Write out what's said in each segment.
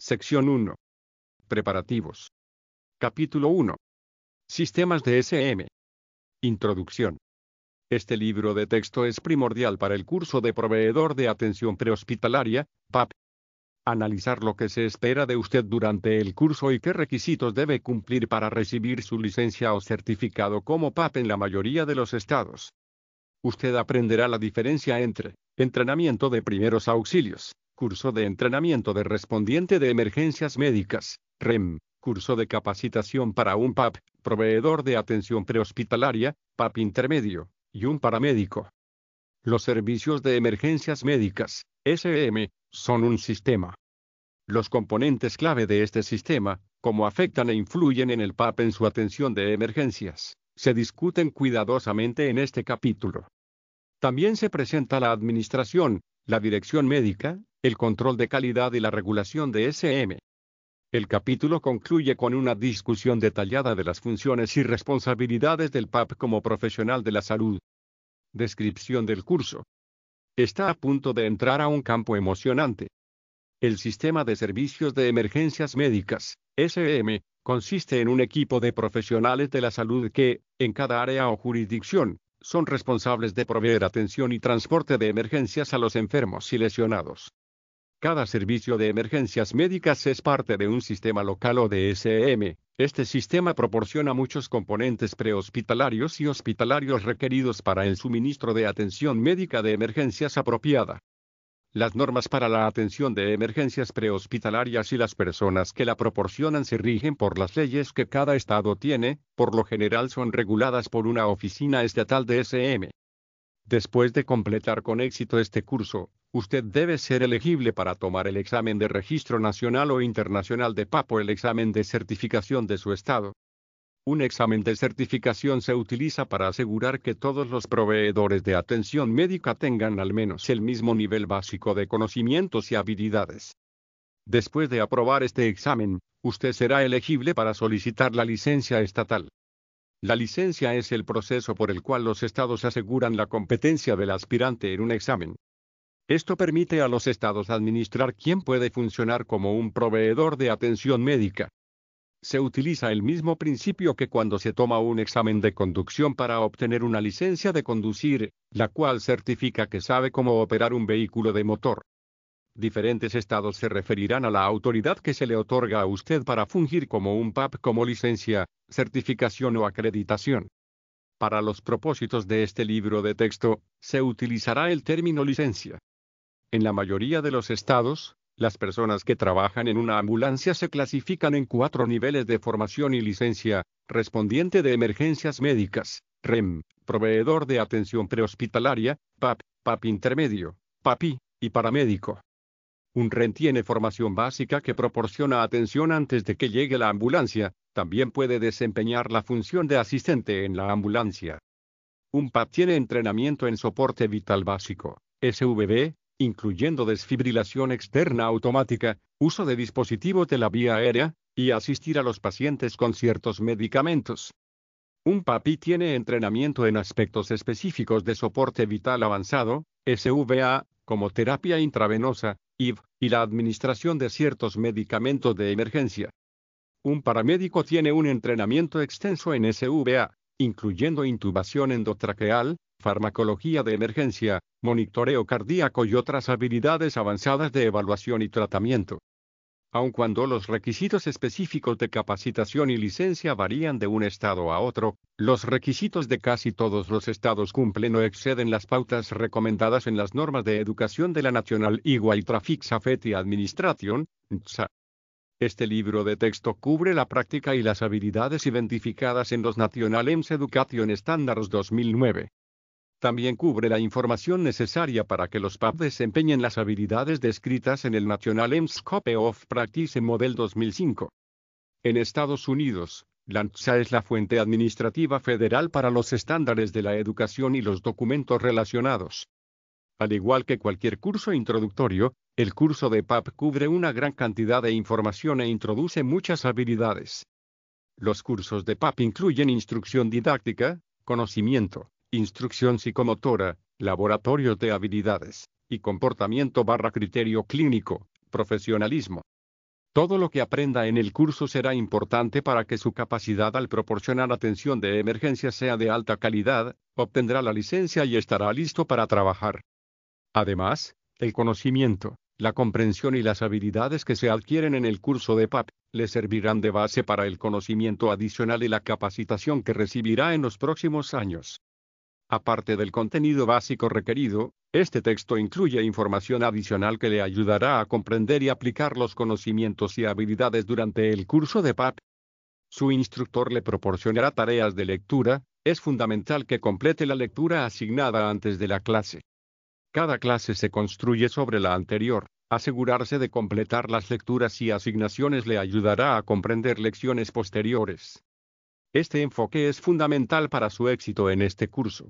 Sección 1. Preparativos. Capítulo 1. Sistemas de SM. Introducción. Este libro de texto es primordial para el curso de proveedor de atención prehospitalaria, PAP. Analizar lo que se espera de usted durante el curso y qué requisitos debe cumplir para recibir su licencia o certificado como PAP en la mayoría de los estados. Usted aprenderá la diferencia entre entrenamiento de primeros auxilios, curso de entrenamiento de respondiente de emergencias médicas, REM, curso de capacitación para un PAP, proveedor de atención prehospitalaria, PAP intermedio, y un paramédico. Los servicios de emergencias médicas, SM, son un sistema. Los componentes clave de este sistema, cómo afectan e influyen en el PAP en su atención de emergencias, se discuten cuidadosamente en este capítulo. También se presenta la administración, la dirección médica, el control de calidad y la regulación de SM. El capítulo concluye con una discusión detallada de las funciones y responsabilidades del PAP como profesional de la salud. Descripción del curso. Está a punto de entrar a un campo emocionante. El sistema de servicios de emergencias médicas, SM, consiste en un equipo de profesionales de la salud que, en cada área o jurisdicción, son responsables de proveer atención y transporte de emergencias a los enfermos y lesionados. Cada servicio de emergencias médicas es parte de un sistema local o de SM. Este sistema proporciona muchos componentes prehospitalarios y hospitalarios requeridos para el suministro de atención médica de emergencias apropiada. Las normas para la atención de emergencias prehospitalarias y las personas que la proporcionan se rigen por las leyes que cada estado tiene, por lo general son reguladas por una oficina estatal de SM. Después de completar con éxito este curso, usted debe ser elegible para tomar el examen de registro nacional o internacional de PAP o el examen de certificación de su estado. Un examen de certificación se utiliza para asegurar que todos los proveedores de atención médica tengan al menos el mismo nivel básico de conocimientos y habilidades. Después de aprobar este examen, usted será elegible para solicitar la licencia estatal. La licencia es el proceso por el cual los estados aseguran la competencia del aspirante en un examen. Esto permite a los estados administrar quién puede funcionar como un proveedor de atención médica. Se utiliza el mismo principio que cuando se toma un examen de conducción para obtener una licencia de conducir, la cual certifica que sabe cómo operar un vehículo de motor. Diferentes estados se referirán a la autoridad que se le otorga a usted para fungir como un PAP como licencia, certificación o acreditación. Para los propósitos de este libro de texto, se utilizará el término licencia. En la mayoría de los estados, las personas que trabajan en una ambulancia se clasifican en cuatro niveles de formación y licencia, respondiente de emergencias médicas, REM, proveedor de atención prehospitalaria, PAP, PAP intermedio, PAPI, y paramédico. Un REM tiene formación básica que proporciona atención antes de que llegue la ambulancia, también puede desempeñar la función de asistente en la ambulancia. Un PAP tiene entrenamiento en soporte vital básico, SVB, incluyendo desfibrilación externa automática, uso de dispositivos de la vía aérea, y asistir a los pacientes con ciertos medicamentos. Un PAPI tiene entrenamiento en aspectos específicos de soporte vital avanzado, SVA, como terapia intravenosa, IV, y la administración de ciertos medicamentos de emergencia. Un paramédico tiene un entrenamiento extenso en SVA, incluyendo intubación endotraqueal, farmacología de emergencia, monitoreo cardíaco y otras habilidades avanzadas de evaluación y tratamiento. Aun cuando los requisitos específicos de capacitación y licencia varían de un estado a otro, los requisitos de casi todos los estados cumplen o exceden las pautas recomendadas en las normas de educación de la National Highway Traffic Safety Administration. Este libro de texto cubre la práctica y las habilidades identificadas en los National EMS Education Standards 2009. También cubre la información necesaria para que los PAP desempeñen las habilidades descritas en el National Scope of Practice Model 2005. En Estados Unidos, la NSA es la fuente administrativa federal para los estándares de la educación y los documentos relacionados. Al igual que cualquier curso introductorio, el curso de PAP cubre una gran cantidad de información e introduce muchas habilidades. Los cursos de PAP incluyen instrucción didáctica, conocimiento, instrucción psicomotora, laboratorios de habilidades, y comportamiento barra criterio clínico, profesionalismo. Todo lo que aprenda en el curso será importante para que su capacidad al proporcionar atención de emergencia sea de alta calidad, obtendrá la licencia y estará listo para trabajar. Además, el conocimiento, la comprensión y las habilidades que se adquieren en el curso de PAP le servirán de base para el conocimiento adicional y la capacitación que recibirá en los próximos años. Aparte del contenido básico requerido, este texto incluye información adicional que le ayudará a comprender y aplicar los conocimientos y habilidades durante el curso de PAP. Su instructor le proporcionará tareas de lectura, es fundamental que complete la lectura asignada antes de la clase. Cada clase se construye sobre la anterior. Asegurarse de completar las lecturas y asignaciones le ayudará a comprender lecciones posteriores. Este enfoque es fundamental para su éxito en este curso.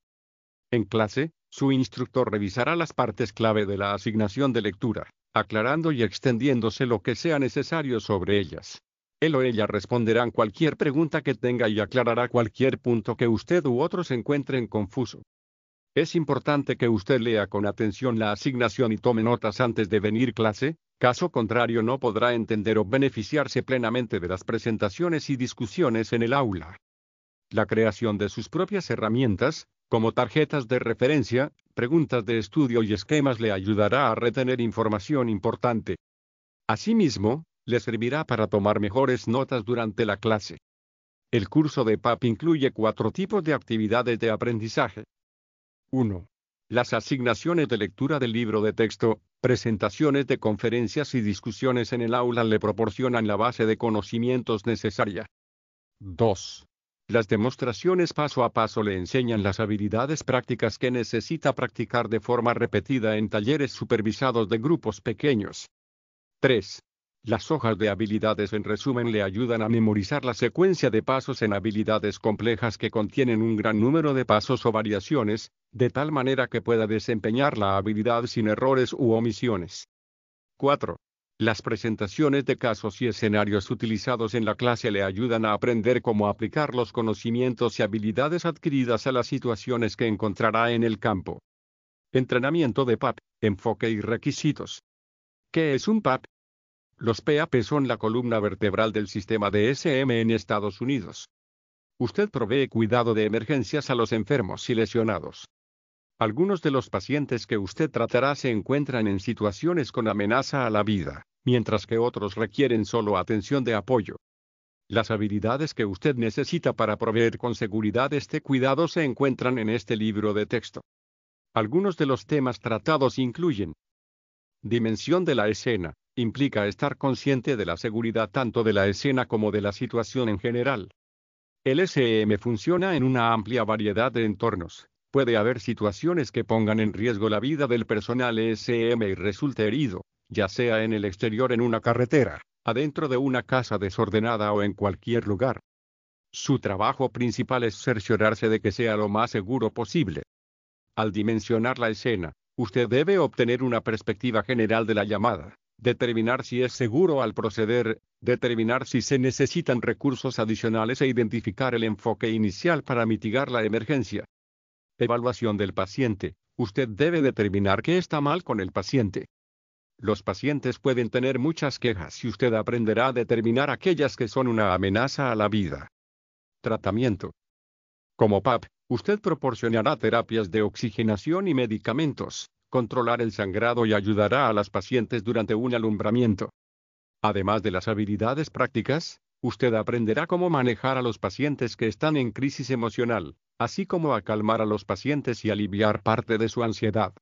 En clase, su instructor revisará las partes clave de la asignación de lectura, aclarando y extendiéndose lo que sea necesario sobre ellas. Él o ella responderán cualquier pregunta que tenga y aclarará cualquier punto que usted u otros encuentren confuso. Es importante que usted lea con atención la asignación y tome notas antes de venir clase, caso contrario no podrá entender o beneficiarse plenamente de las presentaciones y discusiones en el aula. La creación de sus propias herramientas, como tarjetas de referencia, preguntas de estudio y esquemas le ayudará a retener información importante. Asimismo, le servirá para tomar mejores notas durante la clase. El curso de PAP incluye cuatro tipos de actividades de aprendizaje. 1. Las asignaciones de lectura del libro de texto, presentaciones de conferencias y discusiones en el aula le proporcionan la base de conocimientos necesaria. 2. Las demostraciones paso a paso le enseñan las habilidades prácticas que necesita practicar de forma repetida en talleres supervisados de grupos pequeños. 3. Las hojas de habilidades en resumen le ayudan a memorizar la secuencia de pasos en habilidades complejas que contienen un gran número de pasos o variaciones, de tal manera que pueda desempeñar la habilidad sin errores u omisiones. 4. Las presentaciones de casos y escenarios utilizados en la clase le ayudan a aprender cómo aplicar los conocimientos y habilidades adquiridas a las situaciones que encontrará en el campo. Entrenamiento de PAP, enfoque y requisitos. ¿Qué es un PAP? Los PAP son la columna vertebral del sistema de SM en Estados Unidos. Usted provee cuidado de emergencias a los enfermos y lesionados. Algunos de los pacientes que usted tratará se encuentran en situaciones con amenaza a la vida, mientras que otros requieren solo atención de apoyo. Las habilidades que usted necesita para proveer con seguridad este cuidado se encuentran en este libro de texto. Algunos de los temas tratados incluyen Dimensión de la escena, implica estar consciente de la seguridad tanto de la escena como de la situación en general. El SM funciona en una amplia variedad de entornos, Puede haber situaciones que pongan en riesgo la vida del personal ESM y resulte herido, ya sea en el exterior en una carretera, adentro de una casa desordenada o en cualquier lugar. Su trabajo principal es cerciorarse de que sea lo más seguro posible. Al dimensionar la escena, usted debe obtener una perspectiva general de la llamada, determinar si es seguro al proceder, determinar si se necesitan recursos adicionales e identificar el enfoque inicial para mitigar la emergencia. Evaluación del paciente. Usted debe determinar qué está mal con el paciente. Los pacientes pueden tener muchas quejas y usted aprenderá a determinar aquellas que son una amenaza a la vida. Tratamiento. Como PAP, usted proporcionará terapias de oxigenación y medicamentos, controlar el sangrado y ayudará a las pacientes durante un alumbramiento. Además de las habilidades prácticas, usted aprenderá cómo manejar a los pacientes que están en crisis emocional, así como a calmar a los pacientes y aliviar parte de su ansiedad.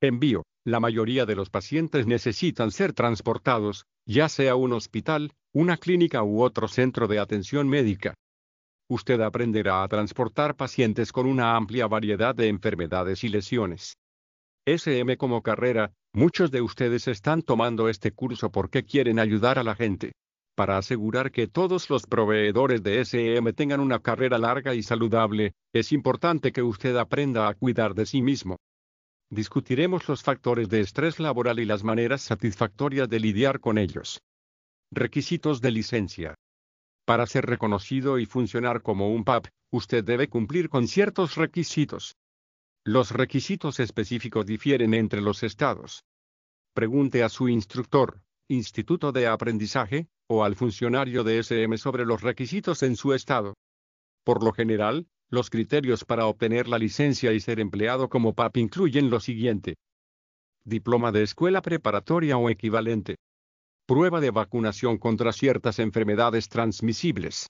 Envío. La mayoría de los pacientes necesitan ser transportados, ya sea un hospital, una clínica u otro centro de atención médica. Usted aprenderá a transportar pacientes con una amplia variedad de enfermedades y lesiones. SM como carrera, muchos de ustedes están tomando este curso porque quieren ayudar a la gente. Para asegurar que todos los proveedores de SM tengan una carrera larga y saludable, es importante que usted aprenda a cuidar de sí mismo. Discutiremos los factores de estrés laboral y las maneras satisfactorias de lidiar con ellos. Requisitos de licencia. Para ser reconocido y funcionar como un PAP, usted debe cumplir con ciertos requisitos. Los requisitos específicos difieren entre los estados. Pregunte a su instructor, instituto de aprendizaje, o al funcionario de SM sobre los requisitos en su estado. Por lo general, los criterios para obtener la licencia y ser empleado como PAP incluyen lo siguiente. Diploma de escuela preparatoria o equivalente. Prueba de vacunación contra ciertas enfermedades transmisibles.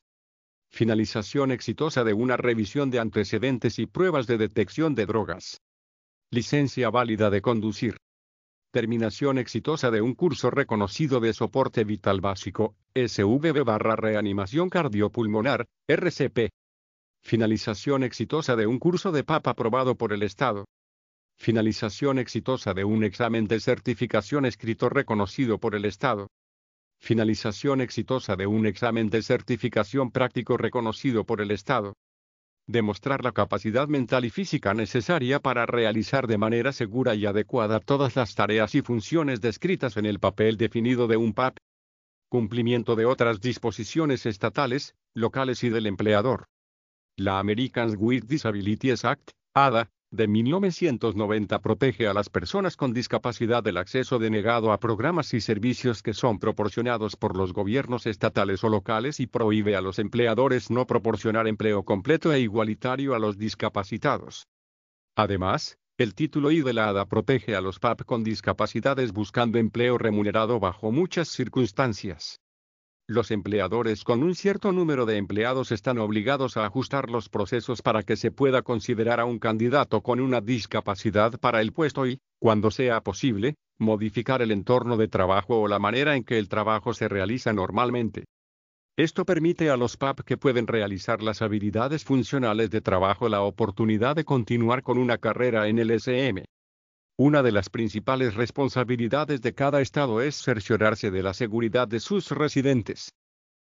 Finalización exitosa de una revisión de antecedentes y pruebas de detección de drogas. Licencia válida de conducir. Terminación exitosa de un curso reconocido de soporte vital básico, SVB barra reanimación cardiopulmonar, RCP. Finalización exitosa de un curso de PAP aprobado por el Estado. Finalización exitosa de un examen de certificación escrito reconocido por el Estado. Finalización exitosa de un examen de certificación práctico reconocido por el Estado. Demostrar la capacidad mental y física necesaria para realizar de manera segura y adecuada todas las tareas y funciones descritas en el papel definido de un PAP. Cumplimiento de otras disposiciones estatales, locales y del empleador. La Americans with Disabilities Act, ADA, de 1990 protege a las personas con discapacidad del acceso denegado a programas y servicios que son proporcionados por los gobiernos estatales o locales y prohíbe a los empleadores no proporcionar empleo completo e igualitario a los discapacitados. Además, el título I de la ADA protege a los PAP con discapacidades buscando empleo remunerado bajo muchas circunstancias. Los empleadores con un cierto número de empleados están obligados a ajustar los procesos para que se pueda considerar a un candidato con una discapacidad para el puesto y, cuando sea posible, modificar el entorno de trabajo o la manera en que el trabajo se realiza normalmente. Esto permite a los PAP que pueden realizar las habilidades funcionales de trabajo la oportunidad de continuar con una carrera en el SM. Una de las principales responsabilidades de cada Estado es cerciorarse de la seguridad de sus residentes.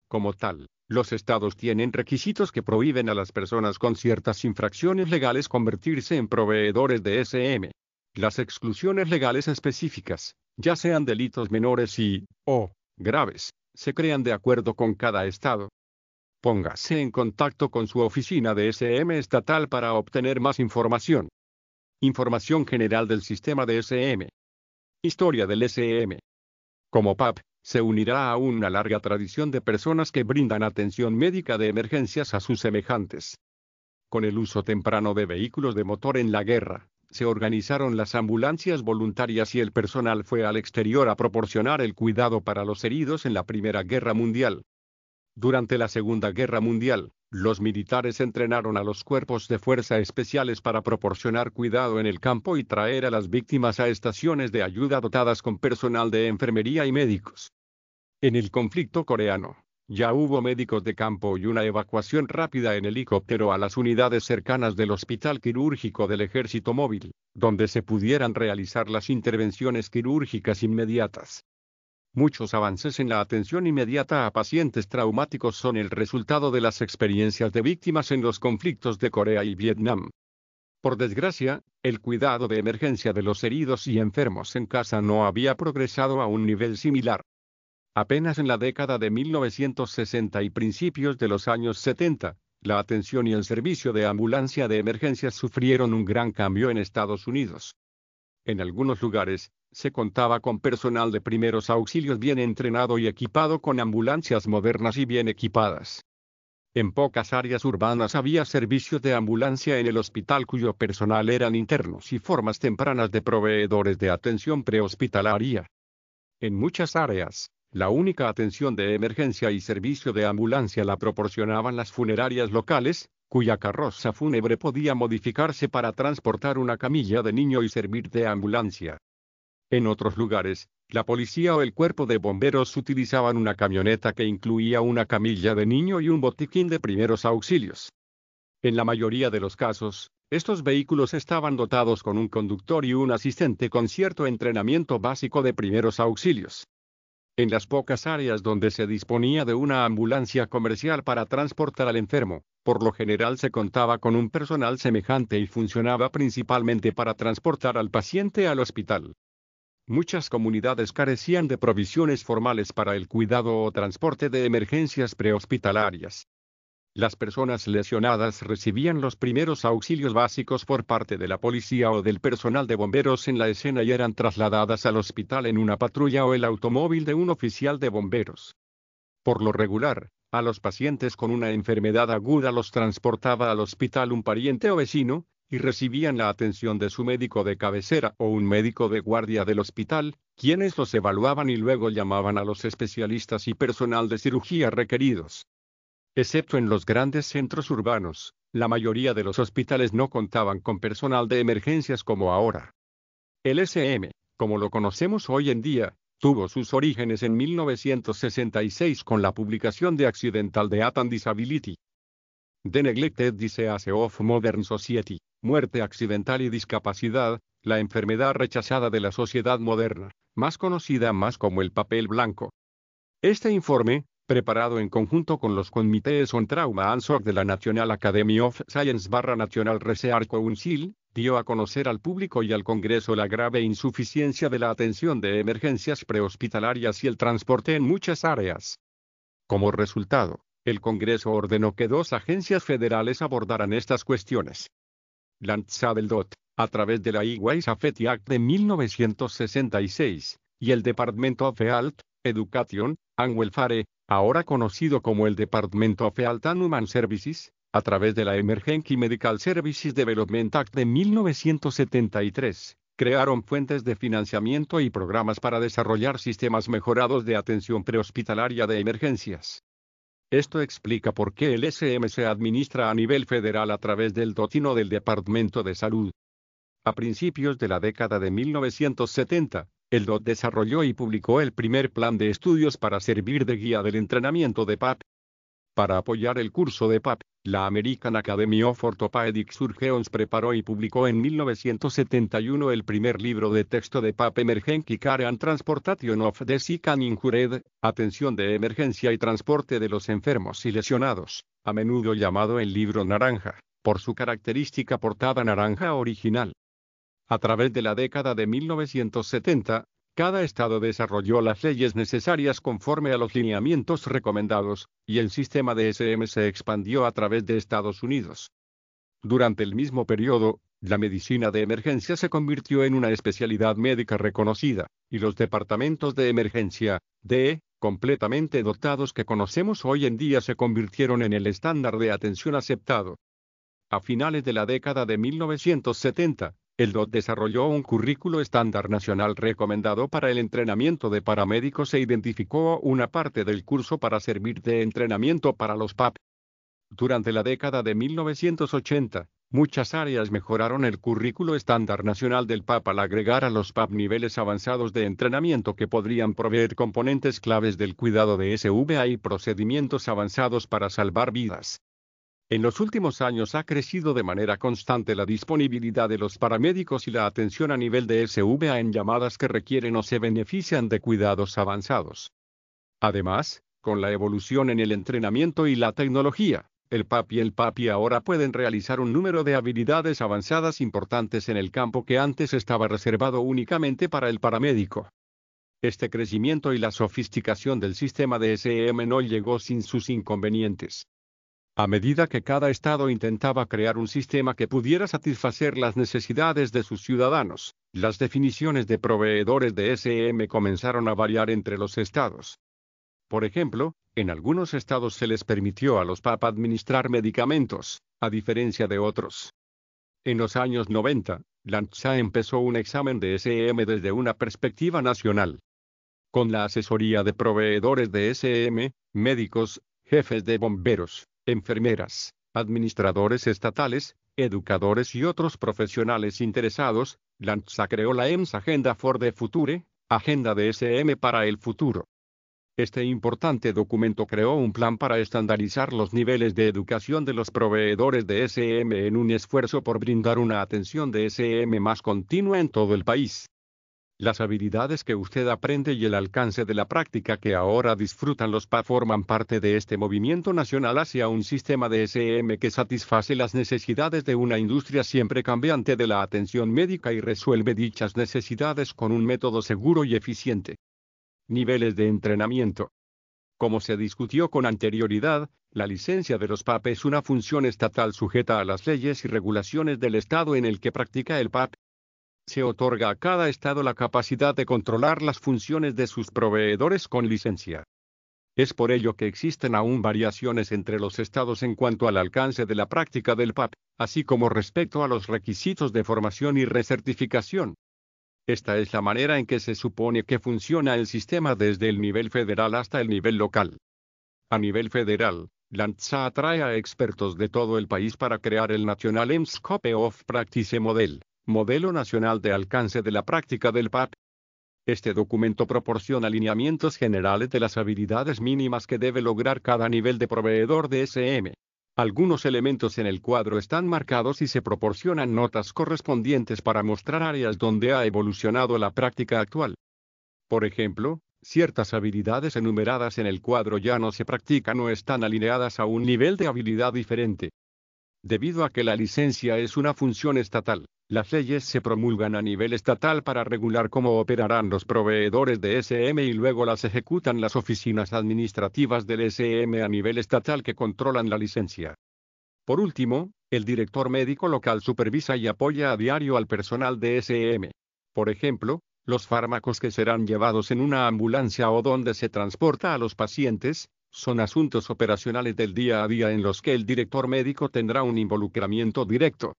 Como tal, los estados tienen requisitos que prohíben a las personas con ciertas infracciones legales convertirse en proveedores de SM. Las exclusiones legales específicas, ya sean delitos menores y, o, graves, se crean de acuerdo con cada estado. Póngase en contacto con su oficina de SM estatal para obtener más información. Información general del sistema de SM. Historia del SM. Como PAP, se unirá a una larga tradición de personas que brindan atención médica de emergencias a sus semejantes. Con el uso temprano de vehículos de motor en la guerra, se organizaron las ambulancias voluntarias y el personal fue al exterior a proporcionar el cuidado para los heridos en la Primera Guerra Mundial. Durante la Segunda Guerra Mundial, los militares entrenaron a los cuerpos de fuerza especiales para proporcionar cuidado en el campo y traer a las víctimas a estaciones de ayuda dotadas con personal de enfermería y médicos. En el conflicto coreano, ya hubo médicos de campo y una evacuación rápida en helicóptero a las unidades cercanas del Hospital Quirúrgico del Ejército Móvil, donde se pudieran realizar las intervenciones quirúrgicas inmediatas. Muchos avances en la atención inmediata a pacientes traumáticos son el resultado de las experiencias de víctimas en los conflictos de Corea y Vietnam. Por desgracia, el cuidado de emergencia de los heridos y enfermos en casa no había progresado a un nivel similar. Apenas en la década de 1960 y principios de los años 70, la atención y el servicio de ambulancia de emergencia sufrieron un gran cambio en Estados Unidos. En algunos lugares, se contaba con personal de primeros auxilios bien entrenado y equipado con ambulancias modernas y bien equipadas. En pocas áreas urbanas había servicios de ambulancia en el hospital cuyo personal eran internos y formas tempranas de proveedores de atención prehospitalaria. En muchas áreas, la única atención de emergencia y servicio de ambulancia la proporcionaban las funerarias locales, cuya carroza fúnebre podía modificarse para transportar una camilla de niño y servir de ambulancia. En otros lugares, la policía o el cuerpo de bomberos utilizaban una camioneta que incluía una camilla de niño y un botiquín de primeros auxilios. En la mayoría de los casos, estos vehículos estaban dotados con un conductor y un asistente con cierto entrenamiento básico de primeros auxilios. En las pocas áreas donde se disponía de una ambulancia comercial para transportar al enfermo, por lo general se contaba con un personal semejante y funcionaba principalmente para transportar al paciente al hospital. Muchas comunidades carecían de provisiones formales para el cuidado o transporte de emergencias prehospitalarias. Las personas lesionadas recibían los primeros auxilios básicos por parte de la policía o del personal de bomberos en la escena y eran trasladadas al hospital en una patrulla o el automóvil de un oficial de bomberos. Por lo regular, a los pacientes con una enfermedad aguda los transportaba al hospital un pariente o vecino, y recibían la atención de su médico de cabecera o un médico de guardia del hospital, quienes los evaluaban y luego llamaban a los especialistas y personal de cirugía requeridos. Excepto en los grandes centros urbanos, la mayoría de los hospitales no contaban con personal de emergencias como ahora. El SM, como lo conocemos hoy en día, tuvo sus orígenes en 1966 con la publicación de Accidental Death and Disability. The Neglected Disease of Modern Society, Muerte Accidental y Discapacidad, la enfermedad rechazada de la sociedad moderna, más conocida más como el papel blanco. Este informe, preparado en conjunto con los comités on trauma and de la National Academy of Science barra National Research Council, dio a conocer al público y al Congreso la grave insuficiencia de la atención de emergencias prehospitalarias y el transporte en muchas áreas. Como resultado, el Congreso ordenó que dos agencias federales abordaran estas cuestiones. Lanzadeldot, a través de la E-Way Safety Act de 1966, y el Department of Health, Education, and Welfare, ahora conocido como el Departamento of Health and Human Services, a través de la Emergency Medical Services Development Act de 1973, crearon fuentes de financiamiento y programas para desarrollar sistemas mejorados de atención prehospitalaria de emergencias. Esto explica por qué el SM se administra a nivel federal a través del dotino del Departamento de Salud. A principios de la década de 1970, el DOT desarrolló y publicó el primer plan de estudios para servir de guía del entrenamiento de PAP. Para apoyar el curso de PAP, la American Academy of Orthopedic Surgeons preparó y publicó en 1971 el primer libro de texto de PAP Emergency Care and Transportation of the Sick and Injured, Atención de Emergencia y Transporte de los Enfermos y Lesionados, a menudo llamado el libro naranja, por su característica portada naranja original. A través de la década de 1970, cada estado desarrolló las leyes necesarias conforme a los lineamientos recomendados, y el sistema de SM se expandió a través de Estados Unidos. Durante el mismo periodo, la medicina de emergencia se convirtió en una especialidad médica reconocida, y los departamentos de emergencia, de, completamente dotados que conocemos hoy en día se convirtieron en el estándar de atención aceptado. A finales de la década de 1970, el DOT desarrolló un currículo estándar nacional recomendado para el entrenamiento de paramédicos e identificó una parte del curso para servir de entrenamiento para los PAP. Durante la década de 1980, muchas áreas mejoraron el currículo estándar nacional del PAP al agregar a los PAP niveles avanzados de entrenamiento que podrían proveer componentes claves del cuidado de SVA y procedimientos avanzados para salvar vidas. En los últimos años ha crecido de manera constante la disponibilidad de los paramédicos y la atención a nivel de SVA en llamadas que requieren o se benefician de cuidados avanzados. Además, con la evolución en el entrenamiento y la tecnología, el PAP y el PAPI ahora pueden realizar un número de habilidades avanzadas importantes en el campo que antes estaba reservado únicamente para el paramédico. Este crecimiento y la sofisticación del sistema de SM no llegó sin sus inconvenientes. A medida que cada estado intentaba crear un sistema que pudiera satisfacer las necesidades de sus ciudadanos, las definiciones de proveedores de SM comenzaron a variar entre los estados. Por ejemplo, en algunos estados se les permitió a los PAP administrar medicamentos, a diferencia de otros. En los años 90, Lanza empezó un examen de SM desde una perspectiva nacional. Con la asesoría de proveedores de SM, médicos, jefes de bomberos, enfermeras, administradores estatales, educadores y otros profesionales interesados, Lanza creó la EMS Agenda for the Future, Agenda de SM para el futuro. Este importante documento creó un plan para estandarizar los niveles de educación de los proveedores de SM en un esfuerzo por brindar una atención de SM más continua en todo el país. Las habilidades que usted aprende y el alcance de la práctica que ahora disfrutan los PA forman parte de este movimiento nacional hacia un sistema de SM que satisface las necesidades de una industria siempre cambiante de la atención médica y resuelve dichas necesidades con un método seguro y eficiente. Niveles de entrenamiento. Como se discutió con anterioridad, la licencia de los PAP es una función estatal sujeta a las leyes y regulaciones del Estado en el que practica el PAP. Se otorga a cada Estado la capacidad de controlar las funciones de sus proveedores con licencia. Es por ello que existen aún variaciones entre los estados en cuanto al alcance de la práctica del PAP, así como respecto a los requisitos de formación y recertificación. Esta es la manera en que se supone que funciona el sistema desde el nivel federal hasta el nivel local. A nivel federal, LANTSA atrae a expertos de todo el país para crear el National Scope of Practice Model, Modelo Nacional de Alcance de la Práctica del PAP. Este documento proporciona lineamientos generales de las habilidades mínimas que debe lograr cada nivel de proveedor de SM. Algunos elementos en el cuadro están marcados y se proporcionan notas correspondientes para mostrar áreas donde ha evolucionado la práctica actual. Por ejemplo, ciertas habilidades enumeradas en el cuadro ya no se practican o están alineadas a un nivel de habilidad diferente. Debido a que la licencia es una función estatal, las leyes se promulgan a nivel estatal para regular cómo operarán los proveedores de SM y luego las ejecutan las oficinas administrativas del SM a nivel estatal que controlan la licencia. Por último, el director médico local supervisa y apoya a diario al personal de SM. Por ejemplo, los fármacos que serán llevados en una ambulancia o donde se transporta a los pacientes, son asuntos operacionales del día a día en los que el director médico tendrá un involucramiento directo.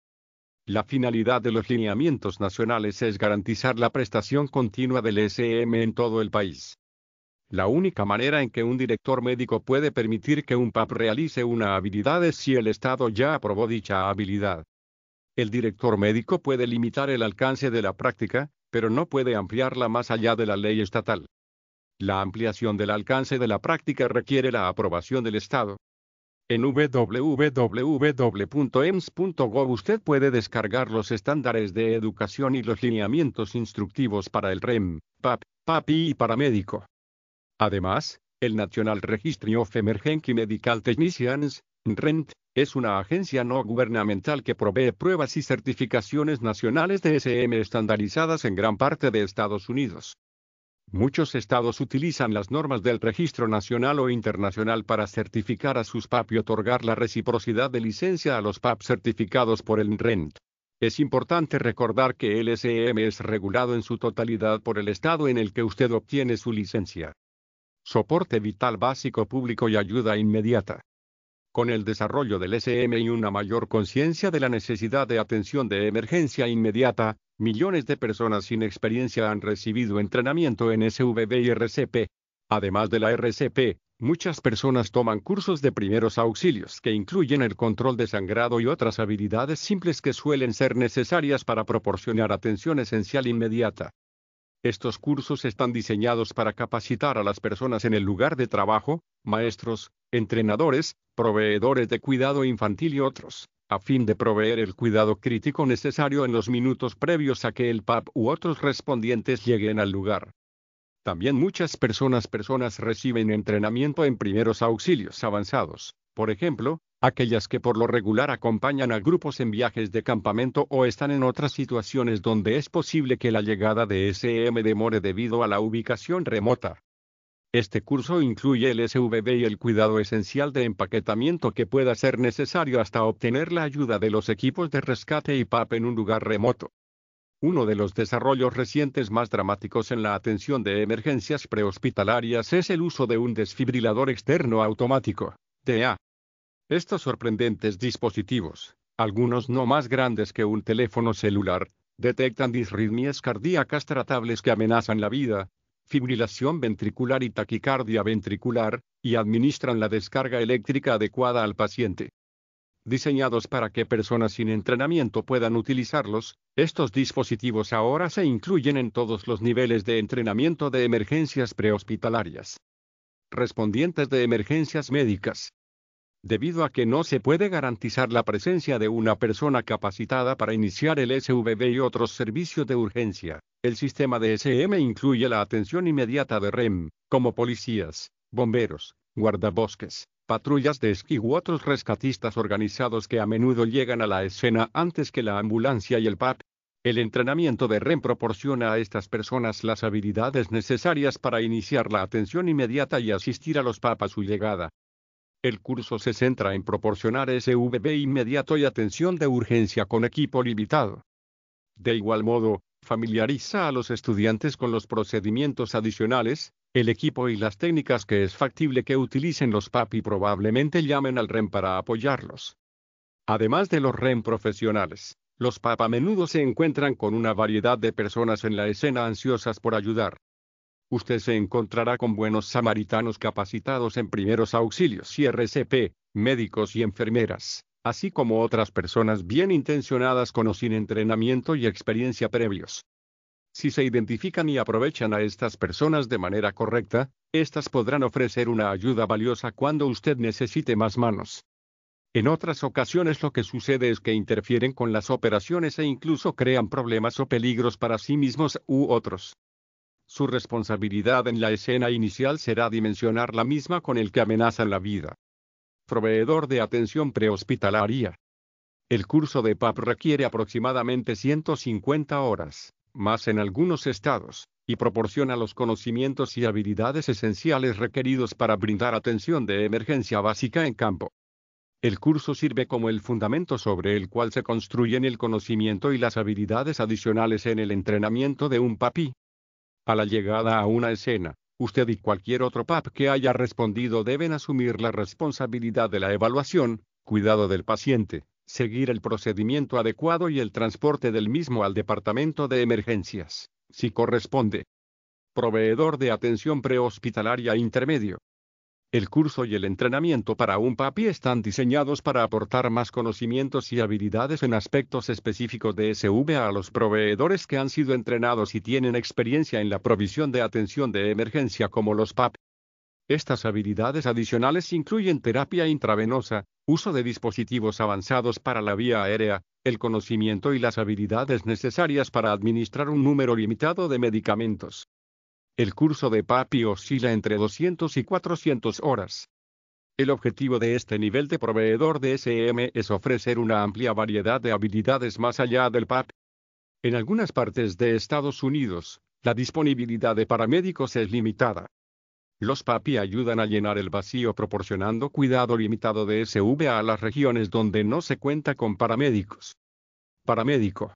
La finalidad de los lineamientos nacionales es garantizar la prestación continua del SM en todo el país. La única manera en que un director médico puede permitir que un PAP realice una habilidad es si el Estado ya aprobó dicha habilidad. El director médico puede limitar el alcance de la práctica, pero no puede ampliarla más allá de la ley estatal. La ampliación del alcance de la práctica requiere la aprobación del Estado. En www.ems.gov usted puede descargar los estándares de educación y los lineamientos instructivos para el REM, PAP, PAPI y paramédico. Además, el National Registry of Emergency Medical Technicians, RENT, es una agencia no gubernamental que provee pruebas y certificaciones nacionales de SM estandarizadas en gran parte de Estados Unidos. Muchos estados utilizan las normas del registro nacional o internacional para certificar a sus PAP y otorgar la reciprocidad de licencia a los PAP certificados por el RENT. Es importante recordar que el SM es regulado en su totalidad por el estado en el que usted obtiene su licencia. Soporte vital básico público y ayuda inmediata. Con el desarrollo del SM y una mayor conciencia de la necesidad de atención de emergencia inmediata, Millones de personas sin experiencia han recibido entrenamiento en SVB y RCP. Además de la RCP, muchas personas toman cursos de primeros auxilios que incluyen el control de sangrado y otras habilidades simples que suelen ser necesarias para proporcionar atención esencial inmediata. Estos cursos están diseñados para capacitar a las personas en el lugar de trabajo, maestros, entrenadores, proveedores de cuidado infantil y otros, a fin de proveer el cuidado crítico necesario en los minutos previos a que el PAP u otros respondientes lleguen al lugar. También muchas personas personas reciben entrenamiento en primeros auxilios avanzados, por ejemplo, aquellas que por lo regular acompañan a grupos en viajes de campamento o están en otras situaciones donde es posible que la llegada de SM demore debido a la ubicación remota. Este curso incluye el SVB y el cuidado esencial de empaquetamiento que pueda ser necesario hasta obtener la ayuda de los equipos de rescate y PAP en un lugar remoto. Uno de los desarrollos recientes más dramáticos en la atención de emergencias prehospitalarias es el uso de un desfibrilador externo automático, DA. Estos sorprendentes dispositivos, algunos no más grandes que un teléfono celular, detectan disritmias cardíacas tratables que amenazan la vida, fibrilación ventricular y taquicardia ventricular, y administran la descarga eléctrica adecuada al paciente. Diseñados para que personas sin entrenamiento puedan utilizarlos, estos dispositivos ahora se incluyen en todos los niveles de entrenamiento de emergencias prehospitalarias. Respondientes de emergencias médicas. Debido a que no se puede garantizar la presencia de una persona capacitada para iniciar el SVB y otros servicios de urgencia, el sistema de SM incluye la atención inmediata de REM, como policías, bomberos, guardabosques, patrullas de esquí u otros rescatistas organizados que a menudo llegan a la escena antes que la ambulancia y el PAP. El entrenamiento de REM proporciona a estas personas las habilidades necesarias para iniciar la atención inmediata y asistir a los PAP a su llegada. El curso se centra en proporcionar SVB inmediato y atención de urgencia con equipo limitado. De igual modo, familiariza a los estudiantes con los procedimientos adicionales, el equipo y las técnicas que es factible que utilicen los PAP y probablemente llamen al REM para apoyarlos. Además de los REM profesionales, los PAP a menudo se encuentran con una variedad de personas en la escena ansiosas por ayudar. Usted se encontrará con buenos samaritanos capacitados en primeros auxilios y RCP, médicos y enfermeras, así como otras personas bien intencionadas con o sin entrenamiento y experiencia previos. Si se identifican y aprovechan a estas personas de manera correcta, éstas podrán ofrecer una ayuda valiosa cuando usted necesite más manos. En otras ocasiones lo que sucede es que interfieren con las operaciones e incluso crean problemas o peligros para sí mismos u otros. Su responsabilidad en la escena inicial será dimensionar la misma con el que amenazan la vida proveedor de atención prehospitalaria. El curso de PAP requiere aproximadamente 150 horas, más en algunos estados, y proporciona los conocimientos y habilidades esenciales requeridos para brindar atención de emergencia básica en campo. El curso sirve como el fundamento sobre el cual se construyen el conocimiento y las habilidades adicionales en el entrenamiento de un PAPI. A la llegada a una escena, Usted y cualquier otro PAP que haya respondido deben asumir la responsabilidad de la evaluación, cuidado del paciente, seguir el procedimiento adecuado y el transporte del mismo al departamento de emergencias, si corresponde. Proveedor de atención prehospitalaria intermedio. El curso y el entrenamiento para un PAPI están diseñados para aportar más conocimientos y habilidades en aspectos específicos de SV a los proveedores que han sido entrenados y tienen experiencia en la provisión de atención de emergencia como los PAP. Estas habilidades adicionales incluyen terapia intravenosa, uso de dispositivos avanzados para la vía aérea, el conocimiento y las habilidades necesarias para administrar un número limitado de medicamentos. El curso de PAPI oscila entre 200 y 400 horas. El objetivo de este nivel de proveedor de SM es ofrecer una amplia variedad de habilidades más allá del PAP. En algunas partes de Estados Unidos, la disponibilidad de paramédicos es limitada. Los PAPI ayudan a llenar el vacío proporcionando cuidado limitado de SV a las regiones donde no se cuenta con paramédicos. Paramédico.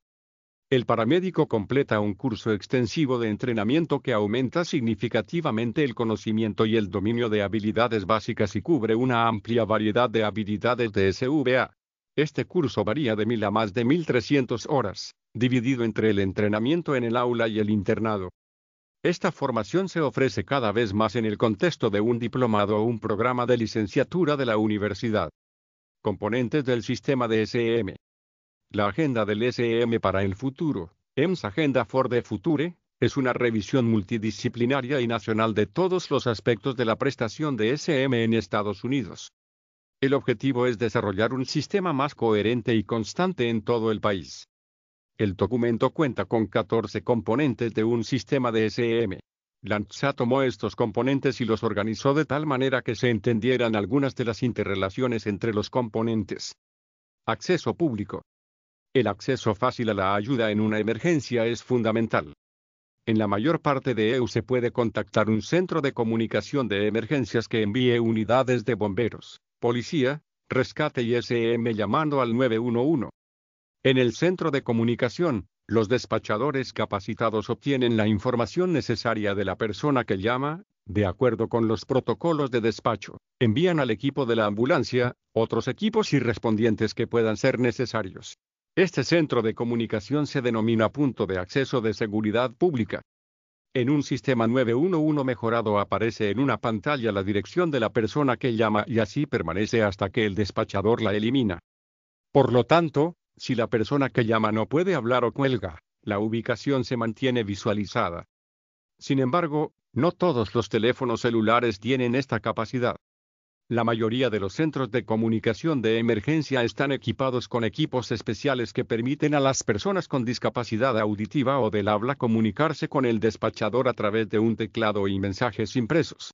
El paramédico completa un curso extensivo de entrenamiento que aumenta significativamente el conocimiento y el dominio de habilidades básicas y cubre una amplia variedad de habilidades de SVA. Este curso varía de mil a más de 1300 horas, dividido entre el entrenamiento en el aula y el internado. Esta formación se ofrece cada vez más en el contexto de un diplomado o un programa de licenciatura de la universidad. Componentes del sistema de SM. La agenda del SM para el futuro, EMS Agenda for the Future, es una revisión multidisciplinaria y nacional de todos los aspectos de la prestación de SM en Estados Unidos. El objetivo es desarrollar un sistema más coherente y constante en todo el país. El documento cuenta con 14 componentes de un sistema de SM. Lanza tomó estos componentes y los organizó de tal manera que se entendieran algunas de las interrelaciones entre los componentes. Acceso público. El acceso fácil a la ayuda en una emergencia es fundamental. En la mayor parte de EU se puede contactar un centro de comunicación de emergencias que envíe unidades de bomberos, policía, rescate y SM llamando al 911. En el centro de comunicación, los despachadores capacitados obtienen la información necesaria de la persona que llama, de acuerdo con los protocolos de despacho, envían al equipo de la ambulancia, otros equipos y respondientes que puedan ser necesarios. Este centro de comunicación se denomina punto de acceso de seguridad pública. En un sistema 911 mejorado aparece en una pantalla la dirección de la persona que llama y así permanece hasta que el despachador la elimina. Por lo tanto, si la persona que llama no puede hablar o cuelga, la ubicación se mantiene visualizada. Sin embargo, no todos los teléfonos celulares tienen esta capacidad. La mayoría de los centros de comunicación de emergencia están equipados con equipos especiales que permiten a las personas con discapacidad auditiva o del habla comunicarse con el despachador a través de un teclado y mensajes impresos.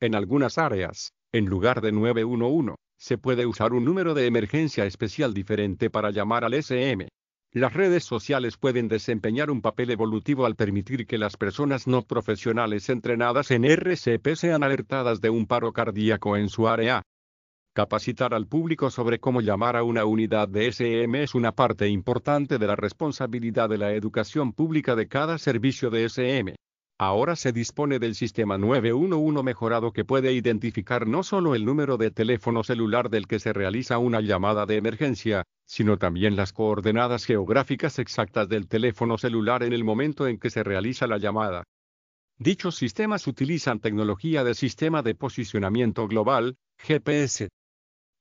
En algunas áreas, en lugar de 911, se puede usar un número de emergencia especial diferente para llamar al SM. Las redes sociales pueden desempeñar un papel evolutivo al permitir que las personas no profesionales entrenadas en RCP sean alertadas de un paro cardíaco en su área. Capacitar al público sobre cómo llamar a una unidad de SM es una parte importante de la responsabilidad de la educación pública de cada servicio de SM. Ahora se dispone del sistema 911 mejorado que puede identificar no solo el número de teléfono celular del que se realiza una llamada de emergencia, sino también las coordenadas geográficas exactas del teléfono celular en el momento en que se realiza la llamada. Dichos sistemas utilizan tecnología de sistema de posicionamiento global, GPS,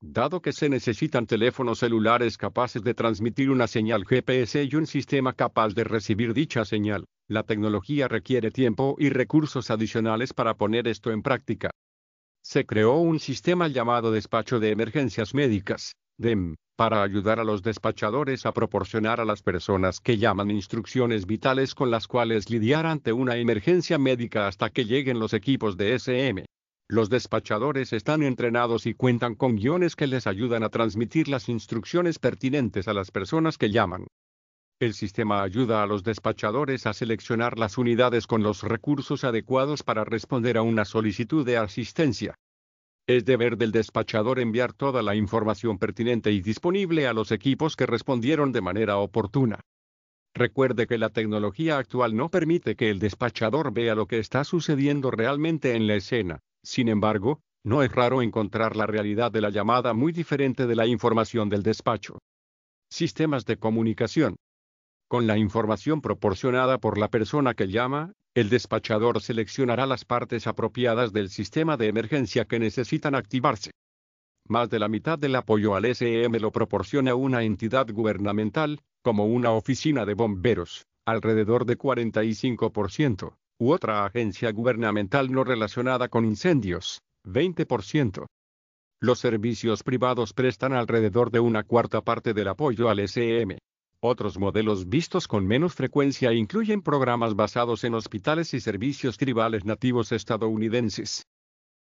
Dado que se necesitan teléfonos celulares capaces de transmitir una señal GPS y un sistema capaz de recibir dicha señal, la tecnología requiere tiempo y recursos adicionales para poner esto en práctica. Se creó un sistema llamado Despacho de Emergencias Médicas, DEM, para ayudar a los despachadores a proporcionar a las personas que llaman instrucciones vitales con las cuales lidiar ante una emergencia médica hasta que lleguen los equipos de SM. Los despachadores están entrenados y cuentan con guiones que les ayudan a transmitir las instrucciones pertinentes a las personas que llaman. El sistema ayuda a los despachadores a seleccionar las unidades con los recursos adecuados para responder a una solicitud de asistencia. Es deber del despachador enviar toda la información pertinente y disponible a los equipos que respondieron de manera oportuna. Recuerde que la tecnología actual no permite que el despachador vea lo que está sucediendo realmente en la escena. Sin embargo, no es raro encontrar la realidad de la llamada muy diferente de la información del despacho. Sistemas de comunicación. Con la información proporcionada por la persona que llama, el despachador seleccionará las partes apropiadas del sistema de emergencia que necesitan activarse. Más de la mitad del apoyo al SM lo proporciona una entidad gubernamental, como una oficina de bomberos, alrededor de 45%, u otra agencia gubernamental no relacionada con incendios, 20%. Los servicios privados prestan alrededor de una cuarta parte del apoyo al SM. Otros modelos vistos con menos frecuencia incluyen programas basados en hospitales y servicios tribales nativos estadounidenses.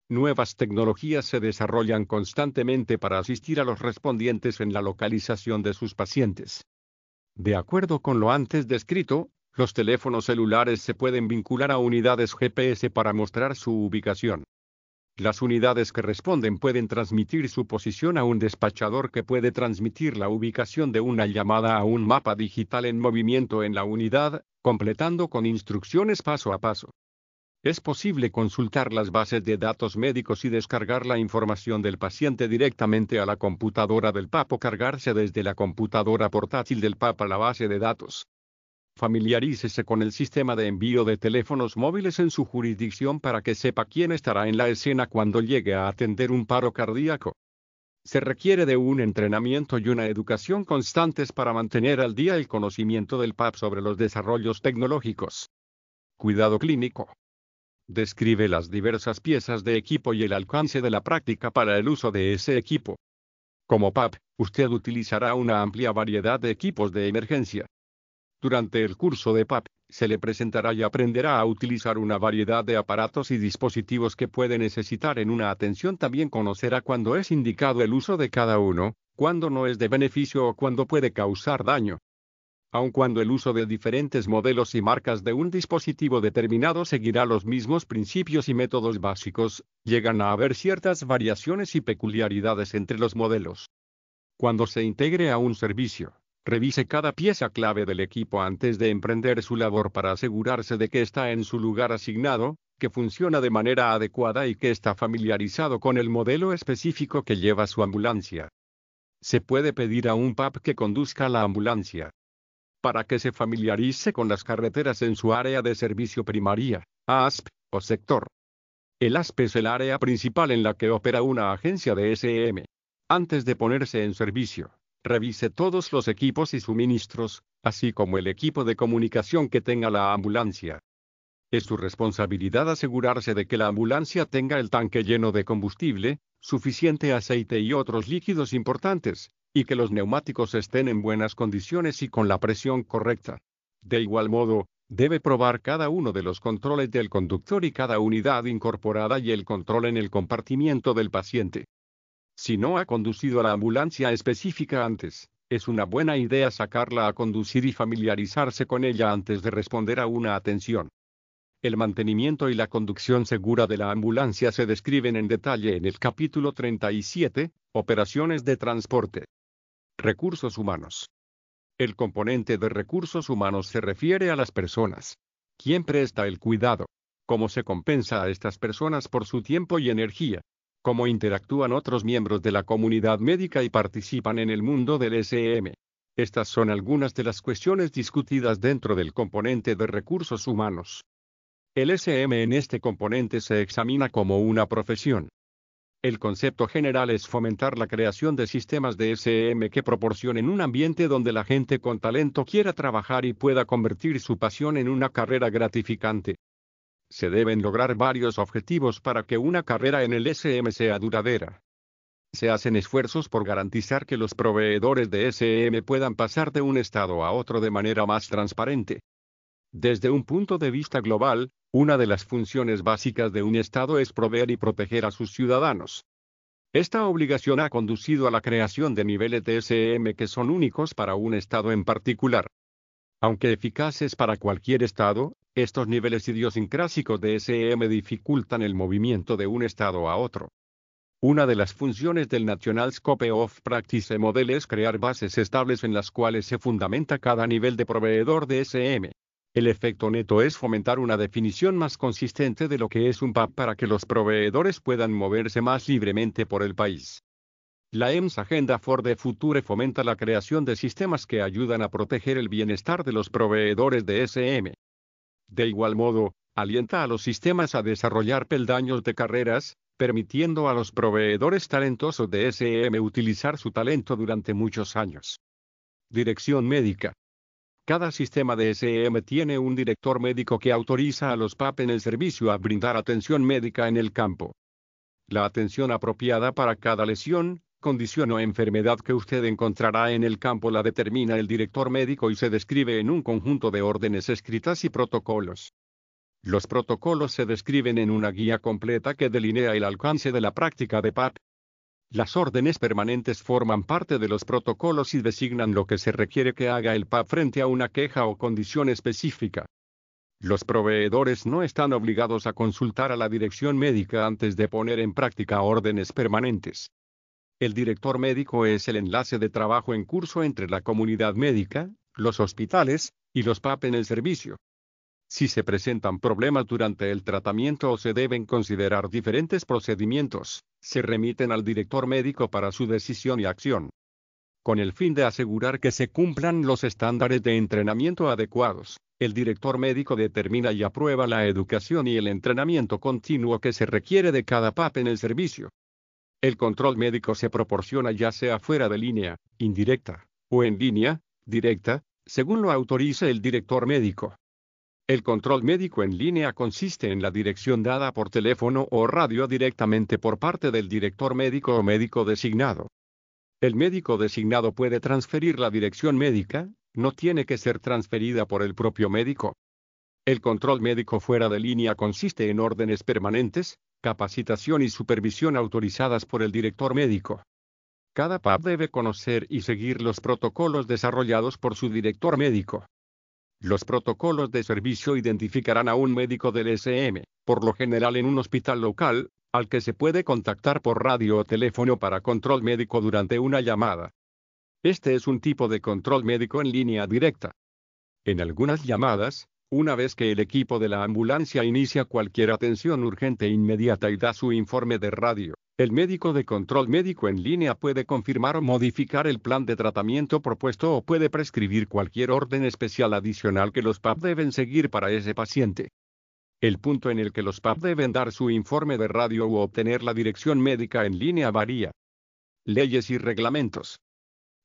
Nuevas tecnologías se desarrollan constantemente para asistir a los respondientes en la localización de sus pacientes. De acuerdo con lo antes descrito, los teléfonos celulares se pueden vincular a unidades GPS para mostrar su ubicación. Las unidades que responden pueden transmitir su posición a un despachador que puede transmitir la ubicación de una llamada a un mapa digital en movimiento en la unidad, completando con instrucciones paso a paso. Es posible consultar las bases de datos médicos y descargar la información del paciente directamente a la computadora del PAP o cargarse desde la computadora portátil del PAP a la base de datos. Familiarícese con el sistema de envío de teléfonos móviles en su jurisdicción para que sepa quién estará en la escena cuando llegue a atender un paro cardíaco. Se requiere de un entrenamiento y una educación constantes para mantener al día el conocimiento del PAP sobre los desarrollos tecnológicos. Cuidado clínico. Describe las diversas piezas de equipo y el alcance de la práctica para el uso de ese equipo. Como PAP, usted utilizará una amplia variedad de equipos de emergencia. Durante el curso de PAP, se le presentará y aprenderá a utilizar una variedad de aparatos y dispositivos que puede necesitar en una atención. También conocerá cuándo es indicado el uso de cada uno, cuándo no es de beneficio o cuándo puede causar daño. Aun cuando el uso de diferentes modelos y marcas de un dispositivo determinado seguirá los mismos principios y métodos básicos, llegan a haber ciertas variaciones y peculiaridades entre los modelos. Cuando se integre a un servicio, Revise cada pieza clave del equipo antes de emprender su labor para asegurarse de que está en su lugar asignado, que funciona de manera adecuada y que está familiarizado con el modelo específico que lleva su ambulancia. Se puede pedir a un PAP que conduzca la ambulancia. Para que se familiarice con las carreteras en su área de servicio primaria, ASP, o sector. El ASP es el área principal en la que opera una agencia de SM. Antes de ponerse en servicio, Revise todos los equipos y suministros, así como el equipo de comunicación que tenga la ambulancia. Es su responsabilidad asegurarse de que la ambulancia tenga el tanque lleno de combustible, suficiente aceite y otros líquidos importantes, y que los neumáticos estén en buenas condiciones y con la presión correcta. De igual modo, debe probar cada uno de los controles del conductor y cada unidad incorporada y el control en el compartimiento del paciente. Si no ha conducido a la ambulancia específica antes, es una buena idea sacarla a conducir y familiarizarse con ella antes de responder a una atención. El mantenimiento y la conducción segura de la ambulancia se describen en detalle en el capítulo 37, Operaciones de Transporte. Recursos humanos. El componente de recursos humanos se refiere a las personas. ¿Quién presta el cuidado? ¿Cómo se compensa a estas personas por su tiempo y energía? ¿Cómo interactúan otros miembros de la comunidad médica y participan en el mundo del SM? Estas son algunas de las cuestiones discutidas dentro del componente de recursos humanos. El SM en este componente se examina como una profesión. El concepto general es fomentar la creación de sistemas de SM que proporcionen un ambiente donde la gente con talento quiera trabajar y pueda convertir su pasión en una carrera gratificante. Se deben lograr varios objetivos para que una carrera en el SM sea duradera. Se hacen esfuerzos por garantizar que los proveedores de SM puedan pasar de un estado a otro de manera más transparente. Desde un punto de vista global, una de las funciones básicas de un Estado es proveer y proteger a sus ciudadanos. Esta obligación ha conducido a la creación de niveles de SM que son únicos para un Estado en particular. Aunque eficaces para cualquier Estado, estos niveles idiosincrásicos de SM dificultan el movimiento de un Estado a otro. Una de las funciones del National Scope of Practice Model es crear bases estables en las cuales se fundamenta cada nivel de proveedor de SM. El efecto neto es fomentar una definición más consistente de lo que es un PAP para que los proveedores puedan moverse más libremente por el país. La EMS Agenda for the Future fomenta la creación de sistemas que ayudan a proteger el bienestar de los proveedores de SM. De igual modo, alienta a los sistemas a desarrollar peldaños de carreras, permitiendo a los proveedores talentosos de SM utilizar su talento durante muchos años. Dirección médica. Cada sistema de SM tiene un director médico que autoriza a los PAP en el servicio a brindar atención médica en el campo. La atención apropiada para cada lesión, condición o enfermedad que usted encontrará en el campo la determina el director médico y se describe en un conjunto de órdenes escritas y protocolos. Los protocolos se describen en una guía completa que delinea el alcance de la práctica de PAP, las órdenes permanentes forman parte de los protocolos y designan lo que se requiere que haga el PAP frente a una queja o condición específica. Los proveedores no están obligados a consultar a la dirección médica antes de poner en práctica órdenes permanentes. El director médico es el enlace de trabajo en curso entre la comunidad médica, los hospitales, y los PAP en el servicio. Si se presentan problemas durante el tratamiento o se deben considerar diferentes procedimientos, se remiten al director médico para su decisión y acción. Con el fin de asegurar que se cumplan los estándares de entrenamiento adecuados, el director médico determina y aprueba la educación y el entrenamiento continuo que se requiere de cada PAP en el servicio. El control médico se proporciona ya sea fuera de línea, indirecta, o en línea, directa, según lo autorice el director médico. El control médico en línea consiste en la dirección dada por teléfono o radio directamente por parte del director médico o médico designado. El médico designado puede transferir la dirección médica, no tiene que ser transferida por el propio médico. El control médico fuera de línea consiste en órdenes permanentes, capacitación y supervisión autorizadas por el director médico. Cada PAP debe conocer y seguir los protocolos desarrollados por su director médico. Los protocolos de servicio identificarán a un médico del SM, por lo general en un hospital local, al que se puede contactar por radio o teléfono para control médico durante una llamada. Este es un tipo de control médico en línea directa. En algunas llamadas, una vez que el equipo de la ambulancia inicia cualquier atención urgente inmediata y da su informe de radio, el médico de control médico en línea puede confirmar o modificar el plan de tratamiento propuesto o puede prescribir cualquier orden especial adicional que los PAP deben seguir para ese paciente. El punto en el que los PAP deben dar su informe de radio u obtener la dirección médica en línea varía. Leyes y reglamentos.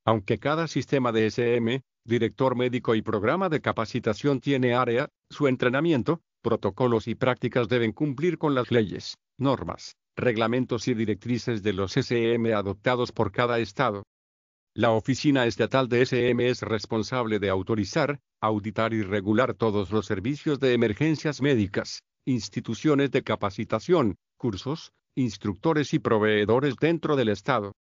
Aunque cada sistema de SM, director médico y programa de capacitación tiene área, su entrenamiento, protocolos y prácticas deben cumplir con las leyes, normas, reglamentos y directrices de los SM adoptados por cada estado. La Oficina Estatal de SM es responsable de autorizar, auditar y regular todos los servicios de emergencias médicas, instituciones de capacitación, cursos, instructores y proveedores dentro del Estado.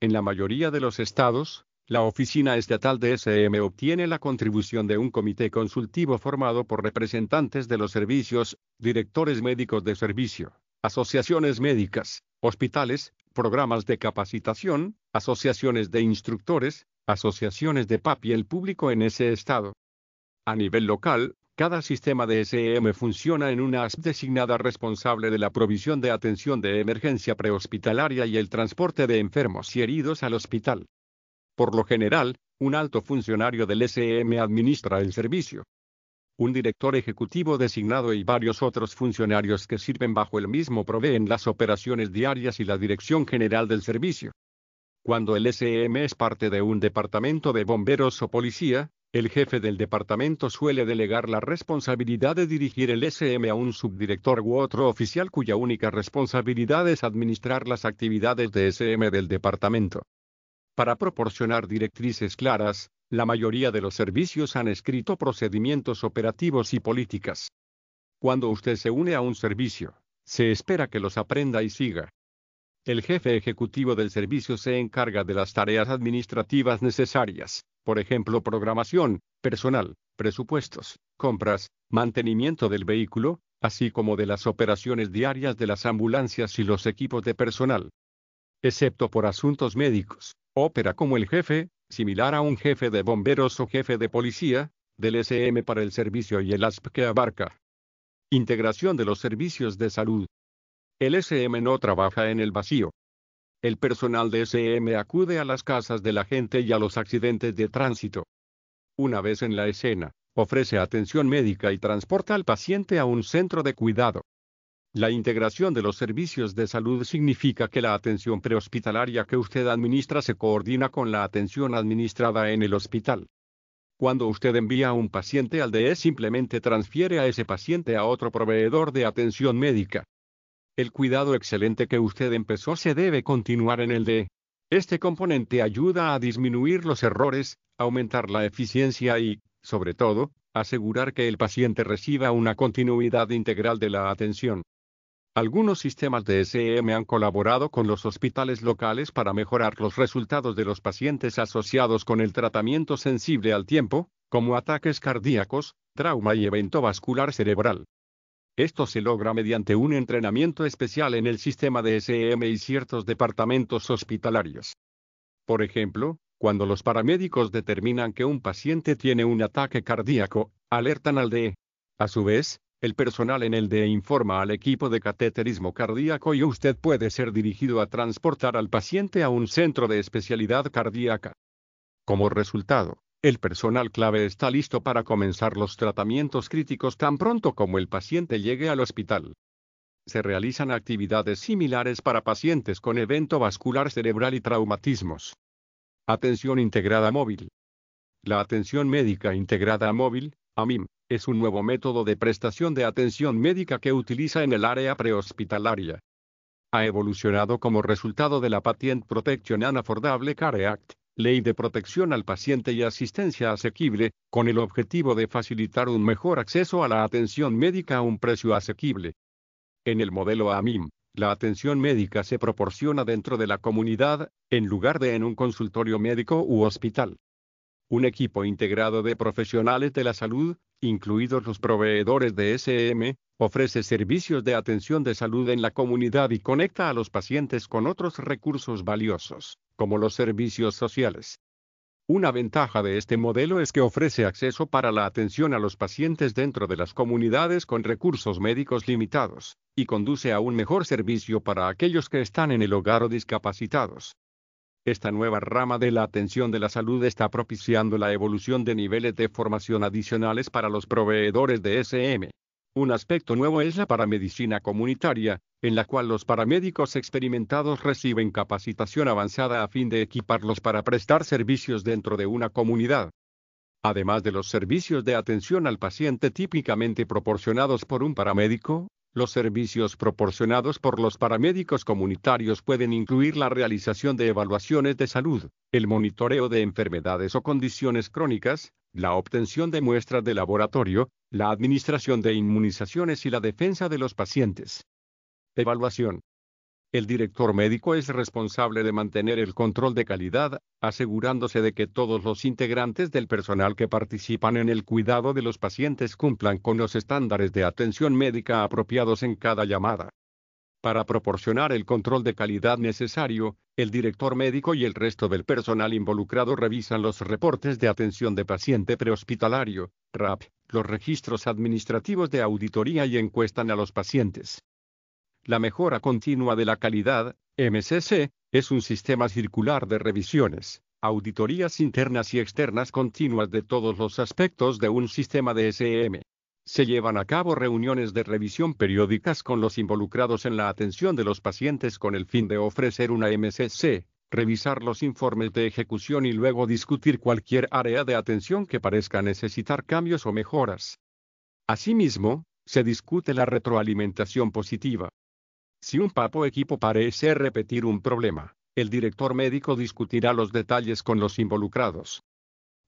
En la mayoría de los estados, la Oficina Estatal de SM obtiene la contribución de un comité consultivo formado por representantes de los servicios, directores médicos de servicio, asociaciones médicas, hospitales, programas de capacitación, asociaciones de instructores, asociaciones de PAP y el público en ese estado. A nivel local, cada sistema de SM funciona en una ASP designada responsable de la provisión de atención de emergencia prehospitalaria y el transporte de enfermos y heridos al hospital. Por lo general, un alto funcionario del SM administra el servicio. Un director ejecutivo designado y varios otros funcionarios que sirven bajo el mismo proveen las operaciones diarias y la dirección general del servicio. Cuando el SM es parte de un departamento de bomberos o policía, el jefe del departamento suele delegar la responsabilidad de dirigir el SM a un subdirector u otro oficial cuya única responsabilidad es administrar las actividades de SM del departamento. Para proporcionar directrices claras, la mayoría de los servicios han escrito procedimientos operativos y políticas. Cuando usted se une a un servicio, se espera que los aprenda y siga. El jefe ejecutivo del servicio se encarga de las tareas administrativas necesarias, por ejemplo programación, personal, presupuestos, compras, mantenimiento del vehículo, así como de las operaciones diarias de las ambulancias y los equipos de personal. Excepto por asuntos médicos, opera como el jefe, similar a un jefe de bomberos o jefe de policía, del SM para el servicio y el ASP que abarca. Integración de los servicios de salud. El SM no trabaja en el vacío. El personal de SM acude a las casas de la gente y a los accidentes de tránsito. Una vez en la escena, ofrece atención médica y transporta al paciente a un centro de cuidado. La integración de los servicios de salud significa que la atención prehospitalaria que usted administra se coordina con la atención administrada en el hospital. Cuando usted envía a un paciente al DE simplemente transfiere a ese paciente a otro proveedor de atención médica. El cuidado excelente que usted empezó se debe continuar en el de. Este componente ayuda a disminuir los errores, aumentar la eficiencia y, sobre todo, asegurar que el paciente reciba una continuidad integral de la atención. Algunos sistemas de SM han colaborado con los hospitales locales para mejorar los resultados de los pacientes asociados con el tratamiento sensible al tiempo, como ataques cardíacos, trauma y evento vascular cerebral. Esto se logra mediante un entrenamiento especial en el sistema de SM y ciertos departamentos hospitalarios. Por ejemplo, cuando los paramédicos determinan que un paciente tiene un ataque cardíaco, alertan al DE. A su vez, el personal en el DE informa al equipo de cateterismo cardíaco y usted puede ser dirigido a transportar al paciente a un centro de especialidad cardíaca. Como resultado, el personal clave está listo para comenzar los tratamientos críticos tan pronto como el paciente llegue al hospital. Se realizan actividades similares para pacientes con evento vascular cerebral y traumatismos. Atención integrada móvil. La atención médica integrada móvil, AMIM, es un nuevo método de prestación de atención médica que utiliza en el área prehospitalaria. Ha evolucionado como resultado de la Patient Protection and Affordable Care Act, Ley de Protección al Paciente y Asistencia Asequible, con el objetivo de facilitar un mejor acceso a la atención médica a un precio asequible. En el modelo AMIM, la atención médica se proporciona dentro de la comunidad, en lugar de en un consultorio médico u hospital. Un equipo integrado de profesionales de la salud, incluidos los proveedores de SM, ofrece servicios de atención de salud en la comunidad y conecta a los pacientes con otros recursos valiosos como los servicios sociales. Una ventaja de este modelo es que ofrece acceso para la atención a los pacientes dentro de las comunidades con recursos médicos limitados, y conduce a un mejor servicio para aquellos que están en el hogar o discapacitados. Esta nueva rama de la atención de la salud está propiciando la evolución de niveles de formación adicionales para los proveedores de SM. Un aspecto nuevo es la paramedicina comunitaria, en la cual los paramédicos experimentados reciben capacitación avanzada a fin de equiparlos para prestar servicios dentro de una comunidad. Además de los servicios de atención al paciente típicamente proporcionados por un paramédico, los servicios proporcionados por los paramédicos comunitarios pueden incluir la realización de evaluaciones de salud, el monitoreo de enfermedades o condiciones crónicas, la obtención de muestras de laboratorio, la administración de inmunizaciones y la defensa de los pacientes. Evaluación. El director médico es responsable de mantener el control de calidad, asegurándose de que todos los integrantes del personal que participan en el cuidado de los pacientes cumplan con los estándares de atención médica apropiados en cada llamada. Para proporcionar el control de calidad necesario, el director médico y el resto del personal involucrado revisan los reportes de atención de paciente prehospitalario, RAP, los registros administrativos de auditoría y encuestan a los pacientes. La mejora continua de la calidad, MCC, es un sistema circular de revisiones, auditorías internas y externas continuas de todos los aspectos de un sistema de SM. Se llevan a cabo reuniones de revisión periódicas con los involucrados en la atención de los pacientes con el fin de ofrecer una MCC, revisar los informes de ejecución y luego discutir cualquier área de atención que parezca necesitar cambios o mejoras. Asimismo, se discute la retroalimentación positiva. Si un papo equipo parece repetir un problema, el director médico discutirá los detalles con los involucrados.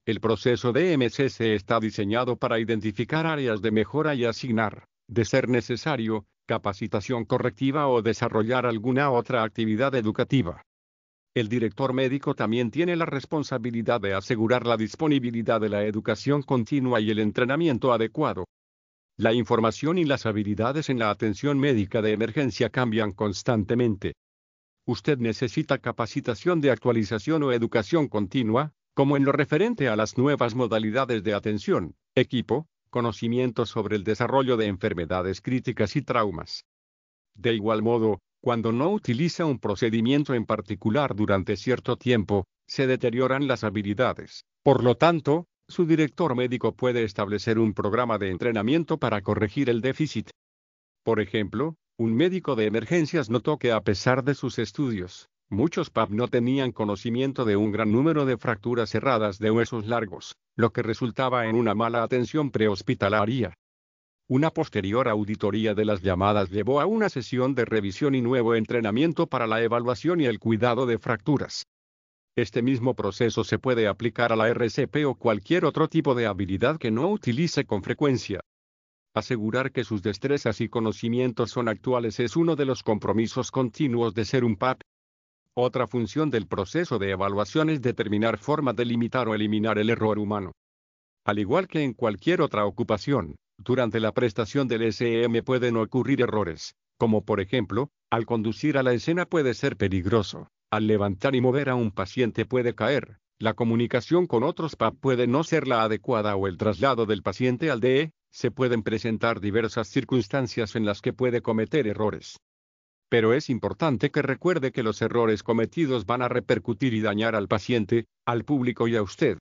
El proceso de MCC está diseñado para identificar áreas de mejora y asignar, de ser necesario, capacitación correctiva o desarrollar alguna otra actividad educativa. El director médico también tiene la responsabilidad de asegurar la disponibilidad de la educación continua y el entrenamiento adecuado. La información y las habilidades en la atención médica de emergencia cambian constantemente. Usted necesita capacitación de actualización o educación continua, como en lo referente a las nuevas modalidades de atención, equipo, conocimiento sobre el desarrollo de enfermedades críticas y traumas. De igual modo, cuando no utiliza un procedimiento en particular durante cierto tiempo, se deterioran las habilidades. Por lo tanto, su director médico puede establecer un programa de entrenamiento para corregir el déficit. Por ejemplo, un médico de emergencias notó que a pesar de sus estudios, muchos PAP no tenían conocimiento de un gran número de fracturas cerradas de huesos largos, lo que resultaba en una mala atención prehospitalaria. Una posterior auditoría de las llamadas llevó a una sesión de revisión y nuevo entrenamiento para la evaluación y el cuidado de fracturas. Este mismo proceso se puede aplicar a la RCP o cualquier otro tipo de habilidad que no utilice con frecuencia. Asegurar que sus destrezas y conocimientos son actuales es uno de los compromisos continuos de ser un PAP. Otra función del proceso de evaluación es determinar formas de limitar o eliminar el error humano. Al igual que en cualquier otra ocupación, durante la prestación del SM pueden ocurrir errores, como por ejemplo, al conducir a la escena puede ser peligroso, al levantar y mover a un paciente puede caer, la comunicación con otros PAP puede no ser la adecuada o el traslado del paciente al DE, se pueden presentar diversas circunstancias en las que puede cometer errores. Pero es importante que recuerde que los errores cometidos van a repercutir y dañar al paciente, al público y a usted.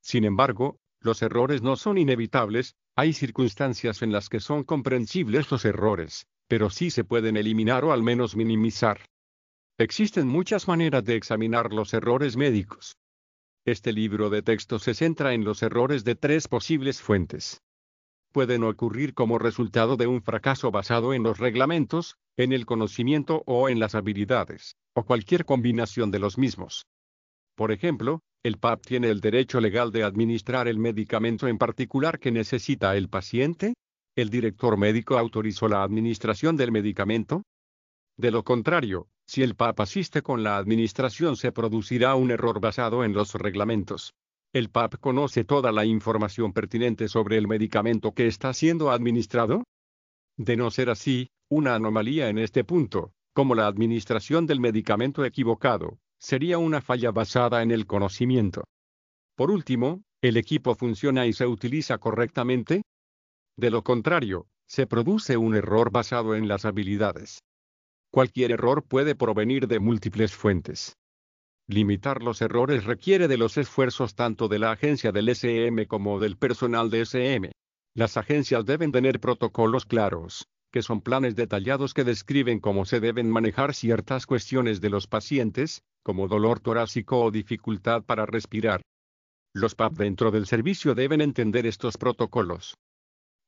Sin embargo, los errores no son inevitables, hay circunstancias en las que son comprensibles los errores, pero sí se pueden eliminar o al menos minimizar. Existen muchas maneras de examinar los errores médicos. Este libro de texto se centra en los errores de tres posibles fuentes. Pueden ocurrir como resultado de un fracaso basado en los reglamentos, en el conocimiento o en las habilidades, o cualquier combinación de los mismos. Por ejemplo, el PAP tiene el derecho legal de administrar el medicamento en particular que necesita el paciente. ¿El director médico autorizó la administración del medicamento? De lo contrario, si el PAP asiste con la administración se producirá un error basado en los reglamentos. ¿El PAP conoce toda la información pertinente sobre el medicamento que está siendo administrado? De no ser así, una anomalía en este punto, como la administración del medicamento equivocado, sería una falla basada en el conocimiento. Por último, ¿el equipo funciona y se utiliza correctamente? De lo contrario, se produce un error basado en las habilidades. Cualquier error puede provenir de múltiples fuentes. Limitar los errores requiere de los esfuerzos tanto de la agencia del SM como del personal de SM. Las agencias deben tener protocolos claros, que son planes detallados que describen cómo se deben manejar ciertas cuestiones de los pacientes, como dolor torácico o dificultad para respirar. Los PAP dentro del servicio deben entender estos protocolos.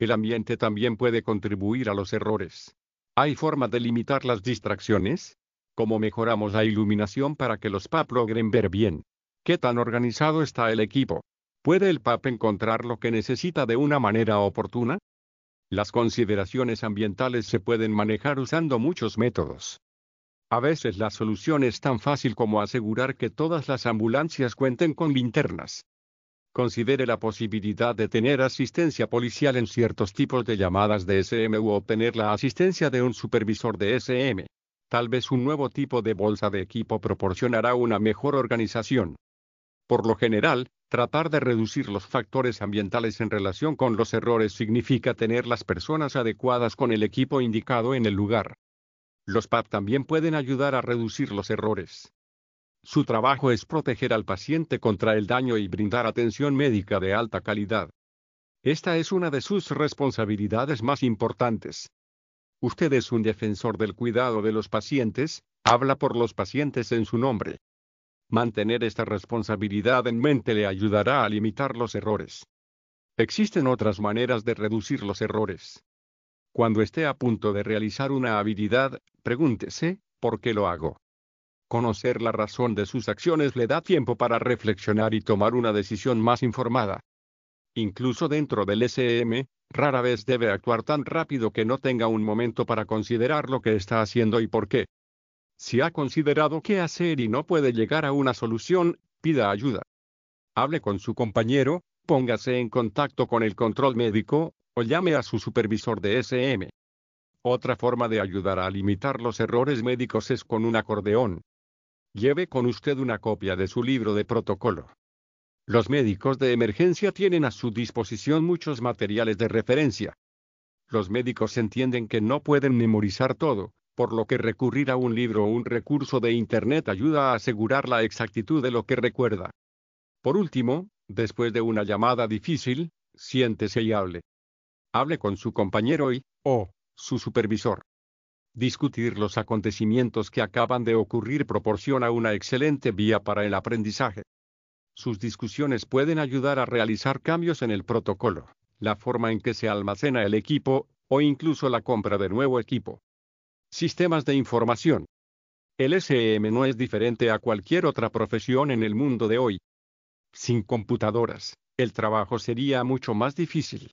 El ambiente también puede contribuir a los errores. ¿Hay forma de limitar las distracciones? ¿Cómo mejoramos la iluminación para que los PAP logren ver bien? ¿Qué tan organizado está el equipo? ¿Puede el PAP encontrar lo que necesita de una manera oportuna? Las consideraciones ambientales se pueden manejar usando muchos métodos. A veces la solución es tan fácil como asegurar que todas las ambulancias cuenten con linternas. Considere la posibilidad de tener asistencia policial en ciertos tipos de llamadas de SM u obtener la asistencia de un supervisor de SM. Tal vez un nuevo tipo de bolsa de equipo proporcionará una mejor organización. Por lo general, tratar de reducir los factores ambientales en relación con los errores significa tener las personas adecuadas con el equipo indicado en el lugar. Los PAP también pueden ayudar a reducir los errores. Su trabajo es proteger al paciente contra el daño y brindar atención médica de alta calidad. Esta es una de sus responsabilidades más importantes. Usted es un defensor del cuidado de los pacientes, habla por los pacientes en su nombre. Mantener esta responsabilidad en mente le ayudará a limitar los errores. Existen otras maneras de reducir los errores. Cuando esté a punto de realizar una habilidad, pregúntese, ¿por qué lo hago? Conocer la razón de sus acciones le da tiempo para reflexionar y tomar una decisión más informada. Incluso dentro del SM, rara vez debe actuar tan rápido que no tenga un momento para considerar lo que está haciendo y por qué. Si ha considerado qué hacer y no puede llegar a una solución, pida ayuda. Hable con su compañero, póngase en contacto con el control médico, o llame a su supervisor de SM. Otra forma de ayudar a limitar los errores médicos es con un acordeón. Lleve con usted una copia de su libro de protocolo. Los médicos de emergencia tienen a su disposición muchos materiales de referencia. Los médicos entienden que no pueden memorizar todo, por lo que recurrir a un libro o un recurso de Internet ayuda a asegurar la exactitud de lo que recuerda. Por último, después de una llamada difícil, siéntese y hable. Hable con su compañero y, o, su supervisor. Discutir los acontecimientos que acaban de ocurrir proporciona una excelente vía para el aprendizaje. Sus discusiones pueden ayudar a realizar cambios en el protocolo, la forma en que se almacena el equipo, o incluso la compra de nuevo equipo. Sistemas de información. El SM no es diferente a cualquier otra profesión en el mundo de hoy. Sin computadoras, el trabajo sería mucho más difícil.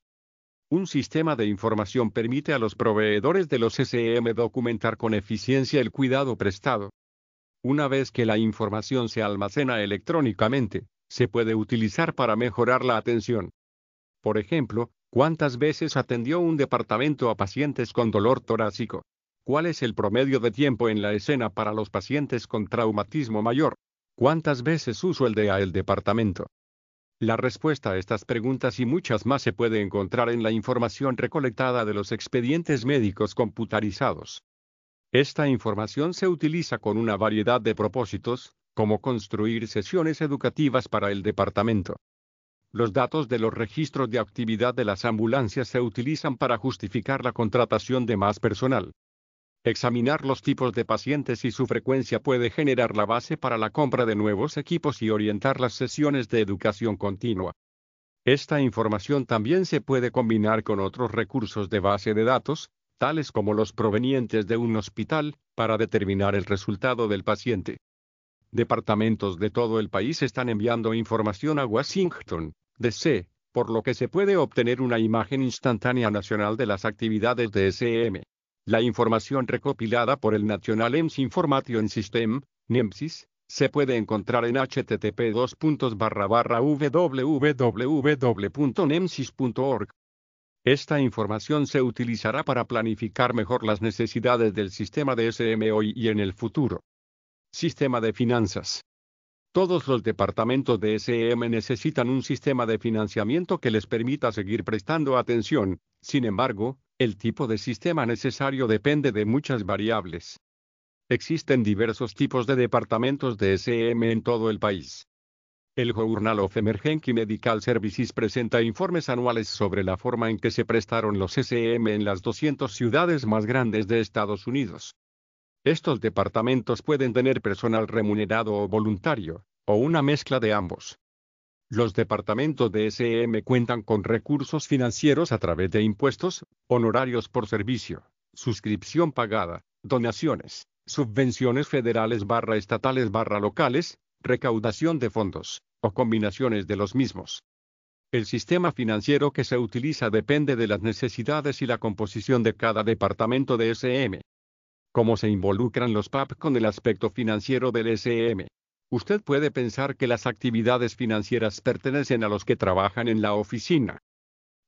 Un sistema de información permite a los proveedores de los SM documentar con eficiencia el cuidado prestado. Una vez que la información se almacena electrónicamente, se puede utilizar para mejorar la atención. Por ejemplo, ¿cuántas veces atendió un departamento a pacientes con dolor torácico? ¿Cuál es el promedio de tiempo en la escena para los pacientes con traumatismo mayor? ¿Cuántas veces uso el DEA el departamento? La respuesta a estas preguntas y muchas más se puede encontrar en la información recolectada de los expedientes médicos computarizados. Esta información se utiliza con una variedad de propósitos, como construir sesiones educativas para el departamento. Los datos de los registros de actividad de las ambulancias se utilizan para justificar la contratación de más personal. Examinar los tipos de pacientes y su frecuencia puede generar la base para la compra de nuevos equipos y orientar las sesiones de educación continua. Esta información también se puede combinar con otros recursos de base de datos, tales como los provenientes de un hospital, para determinar el resultado del paciente. Departamentos de todo el país están enviando información a Washington, D.C., por lo que se puede obtener una imagen instantánea nacional de las actividades de SM. La información recopilada por el National EMS Information System, NEMSIS, se puede encontrar en http www.nemsis.org. Esta información se utilizará para planificar mejor las necesidades del sistema de SM hoy y en el futuro. Sistema de finanzas. Todos los departamentos de SM necesitan un sistema de financiamiento que les permita seguir prestando atención, sin embargo, el tipo de sistema necesario depende de muchas variables. Existen diversos tipos de departamentos de SM en todo el país. El Journal of Emergency Medical Services presenta informes anuales sobre la forma en que se prestaron los SM en las 200 ciudades más grandes de Estados Unidos. Estos departamentos pueden tener personal remunerado o voluntario, o una mezcla de ambos. Los departamentos de SM cuentan con recursos financieros a través de impuestos, honorarios por servicio, suscripción pagada, donaciones, subvenciones federales barra estatales barra locales, recaudación de fondos, o combinaciones de los mismos. El sistema financiero que se utiliza depende de las necesidades y la composición de cada departamento de SM. ¿Cómo se involucran los PAP con el aspecto financiero del SM? Usted puede pensar que las actividades financieras pertenecen a los que trabajan en la oficina.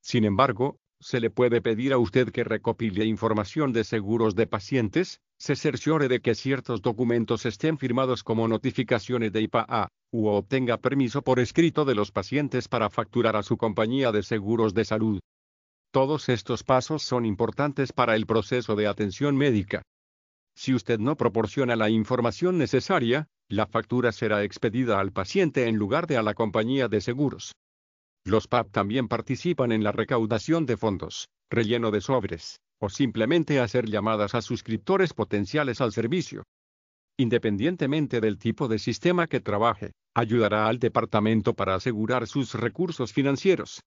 Sin embargo, se le puede pedir a usted que recopile información de seguros de pacientes, se cerciore de que ciertos documentos estén firmados como notificaciones de IPA, u obtenga permiso por escrito de los pacientes para facturar a su compañía de seguros de salud. Todos estos pasos son importantes para el proceso de atención médica. Si usted no proporciona la información necesaria, la factura será expedida al paciente en lugar de a la compañía de seguros. Los PAP también participan en la recaudación de fondos, relleno de sobres, o simplemente hacer llamadas a suscriptores potenciales al servicio. Independientemente del tipo de sistema que trabaje, ayudará al departamento para asegurar sus recursos financieros.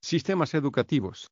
Sistemas educativos.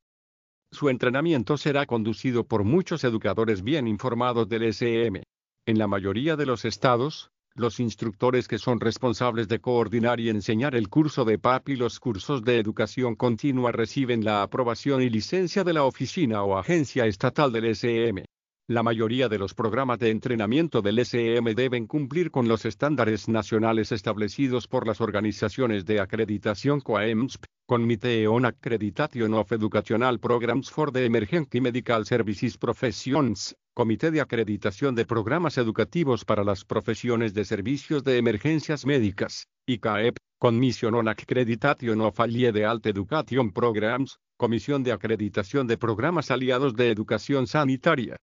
Su entrenamiento será conducido por muchos educadores bien informados del SM. En la mayoría de los estados, los instructores que son responsables de coordinar y enseñar el curso de PAP y los cursos de educación continua reciben la aprobación y licencia de la oficina o agencia estatal del SM. La mayoría de los programas de entrenamiento del SM deben cumplir con los estándares nacionales establecidos por las organizaciones de acreditación COAEMSP, Committee on Accreditation of Educational Programs for the Emergency Medical Services Professions, Comité de Acreditación de Programas Educativos para las Profesiones de Servicios de Emergencias Médicas, ICAEP, Commission on Accreditation of Allied Health Education Programs, Comisión de Acreditación de Programas Aliados de Educación Sanitaria.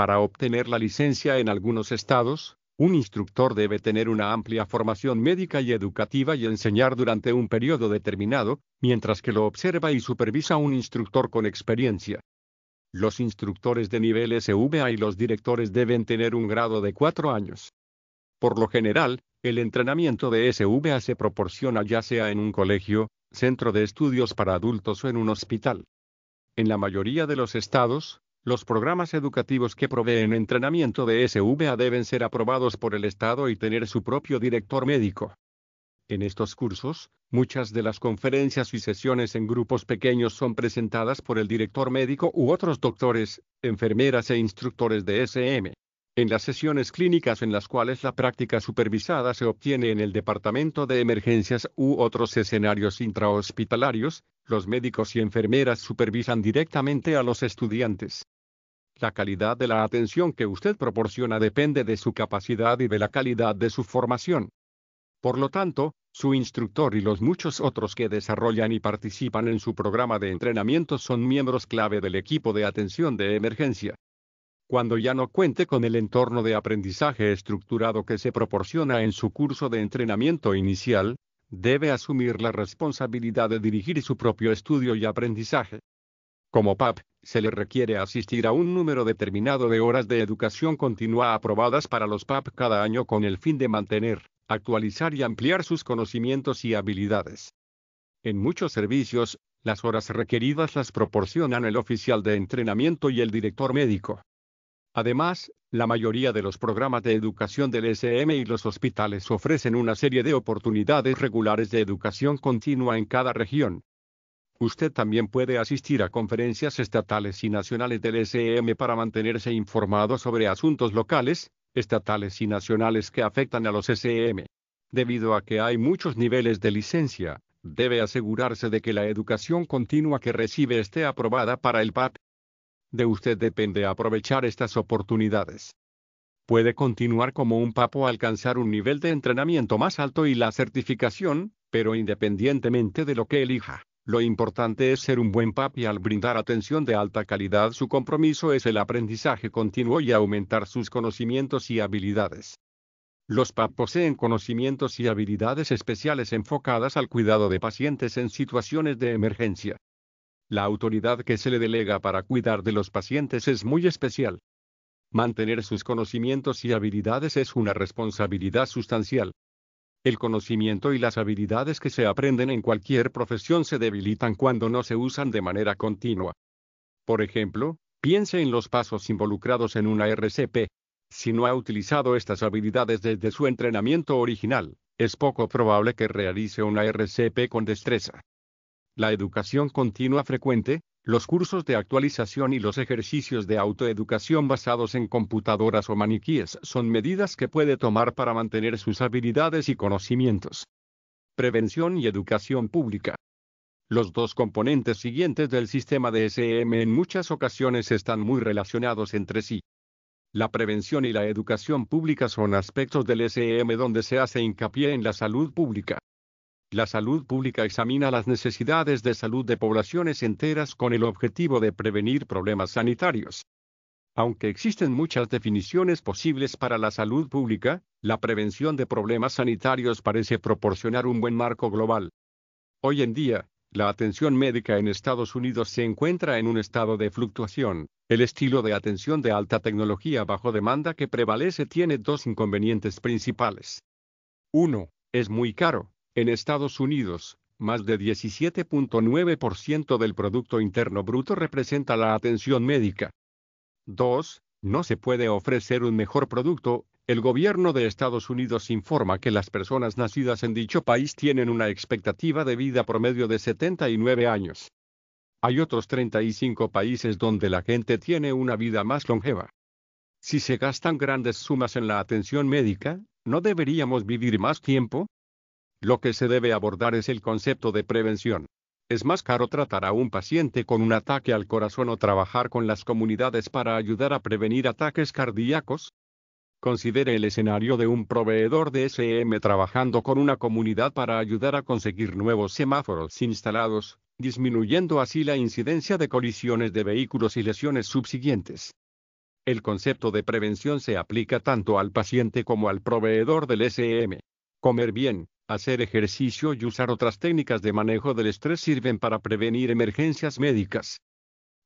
Para obtener la licencia en algunos estados, un instructor debe tener una amplia formación médica y educativa y enseñar durante un periodo determinado, mientras que lo observa y supervisa un instructor con experiencia. Los instructores de nivel SVA y los directores deben tener un grado de cuatro años. Por lo general, el entrenamiento de SVA se proporciona ya sea en un colegio, centro de estudios para adultos o en un hospital. En la mayoría de los estados, los programas educativos que proveen entrenamiento de SVA deben ser aprobados por el Estado y tener su propio director médico. En estos cursos, muchas de las conferencias y sesiones en grupos pequeños son presentadas por el director médico u otros doctores, enfermeras e instructores de SM. En las sesiones clínicas en las cuales la práctica supervisada se obtiene en el departamento de emergencias u otros escenarios intrahospitalarios, los médicos y enfermeras supervisan directamente a los estudiantes. La calidad de la atención que usted proporciona depende de su capacidad y de la calidad de su formación. Por lo tanto, su instructor y los muchos otros que desarrollan y participan en su programa de entrenamiento son miembros clave del equipo de atención de emergencia. Cuando ya no cuente con el entorno de aprendizaje estructurado que se proporciona en su curso de entrenamiento inicial, debe asumir la responsabilidad de dirigir su propio estudio y aprendizaje. Como PAP, se le requiere asistir a un número determinado de horas de educación continua aprobadas para los PAP cada año con el fin de mantener, actualizar y ampliar sus conocimientos y habilidades. En muchos servicios, las horas requeridas las proporcionan el oficial de entrenamiento y el director médico. Además, la mayoría de los programas de educación del SM y los hospitales ofrecen una serie de oportunidades regulares de educación continua en cada región. Usted también puede asistir a conferencias estatales y nacionales del SM para mantenerse informado sobre asuntos locales, estatales y nacionales que afectan a los SM. Debido a que hay muchos niveles de licencia, debe asegurarse de que la educación continua que recibe esté aprobada para el PAP de usted depende aprovechar estas oportunidades. Puede continuar como un papo alcanzar un nivel de entrenamiento más alto y la certificación, pero independientemente de lo que elija, lo importante es ser un buen pap y al brindar atención de alta calidad su compromiso es el aprendizaje continuo y aumentar sus conocimientos y habilidades. Los PAP poseen conocimientos y habilidades especiales enfocadas al cuidado de pacientes en situaciones de emergencia. La autoridad que se le delega para cuidar de los pacientes es muy especial. Mantener sus conocimientos y habilidades es una responsabilidad sustancial. El conocimiento y las habilidades que se aprenden en cualquier profesión se debilitan cuando no se usan de manera continua. Por ejemplo, piense en los pasos involucrados en una RCP. Si no ha utilizado estas habilidades desde su entrenamiento original, es poco probable que realice una RCP con destreza. La educación continua frecuente, Los cursos de actualización y los ejercicios de autoeducación basados en computadoras o maniquíes son medidas que puede tomar para mantener sus habilidades y conocimientos. Prevención y educación pública. Los dos componentes siguientes del sistema de SM en muchas ocasiones están muy relacionados entre sí. La prevención y la educación pública son aspectos del SM donde se hace hincapié en la salud pública. La salud pública examina las necesidades de salud de poblaciones enteras con el objetivo de prevenir problemas sanitarios. Aunque existen muchas definiciones posibles para la salud pública, la prevención de problemas sanitarios parece proporcionar un buen marco global. Hoy en día, la atención médica en Estados Unidos se encuentra en un estado de fluctuación. El estilo de atención de alta tecnología bajo demanda que prevalece tiene dos inconvenientes principales. Uno, Es muy caro. En Estados Unidos, más de 17.9% del Producto Interno Bruto representa la atención médica. 2. No se puede ofrecer un mejor producto. El gobierno de Estados Unidos informa que las personas nacidas en dicho país tienen una expectativa de vida promedio de 79 años. Hay otros 35 países donde la gente tiene una vida más longeva. Si se gastan grandes sumas en la atención médica, ¿no deberíamos vivir más tiempo? Lo que se debe abordar es el concepto de prevención. Es más caro tratar a un paciente con un ataque al corazón o trabajar con las comunidades para ayudar a prevenir ataques cardíacos. Considere el escenario de un proveedor de SM trabajando con una comunidad para ayudar a conseguir nuevos semáforos instalados, disminuyendo así la incidencia de colisiones de vehículos y lesiones subsiguientes. El concepto de prevención se aplica tanto al paciente como al proveedor del SM. Comer bien, Hacer ejercicio y usar otras técnicas de manejo del estrés sirven para prevenir emergencias médicas.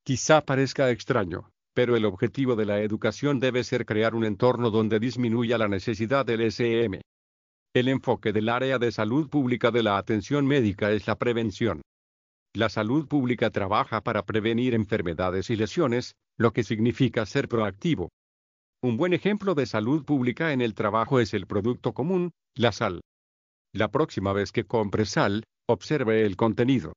Quizá parezca extraño, pero el objetivo de la educación debe ser crear un entorno donde disminuya la necesidad del SM. El enfoque del área de salud pública de la atención médica es la prevención. La salud pública trabaja para prevenir enfermedades y lesiones, lo que significa ser proactivo. Un buen ejemplo de salud pública en el trabajo es el producto común, la sal. La próxima vez que compre sal, observe el contenido.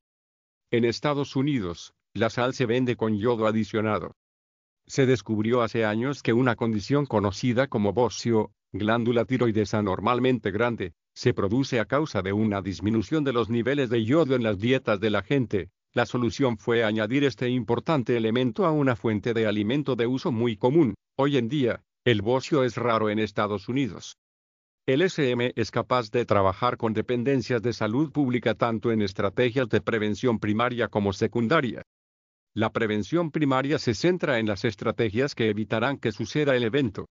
En Estados Unidos, la sal se vende con yodo adicionado. Se descubrió hace años que una condición conocida como bocio, glándula tiroides anormalmente grande, se produce a causa de una disminución de los niveles de yodo en las dietas de la gente. La solución fue añadir este importante elemento a una fuente de alimento de uso muy común. Hoy en día, el bocio es raro en Estados Unidos. El SM es capaz de trabajar con dependencias de salud pública tanto en estrategias de prevención primaria como secundaria. La prevención primaria se centra en las estrategias que evitarán que suceda el evento.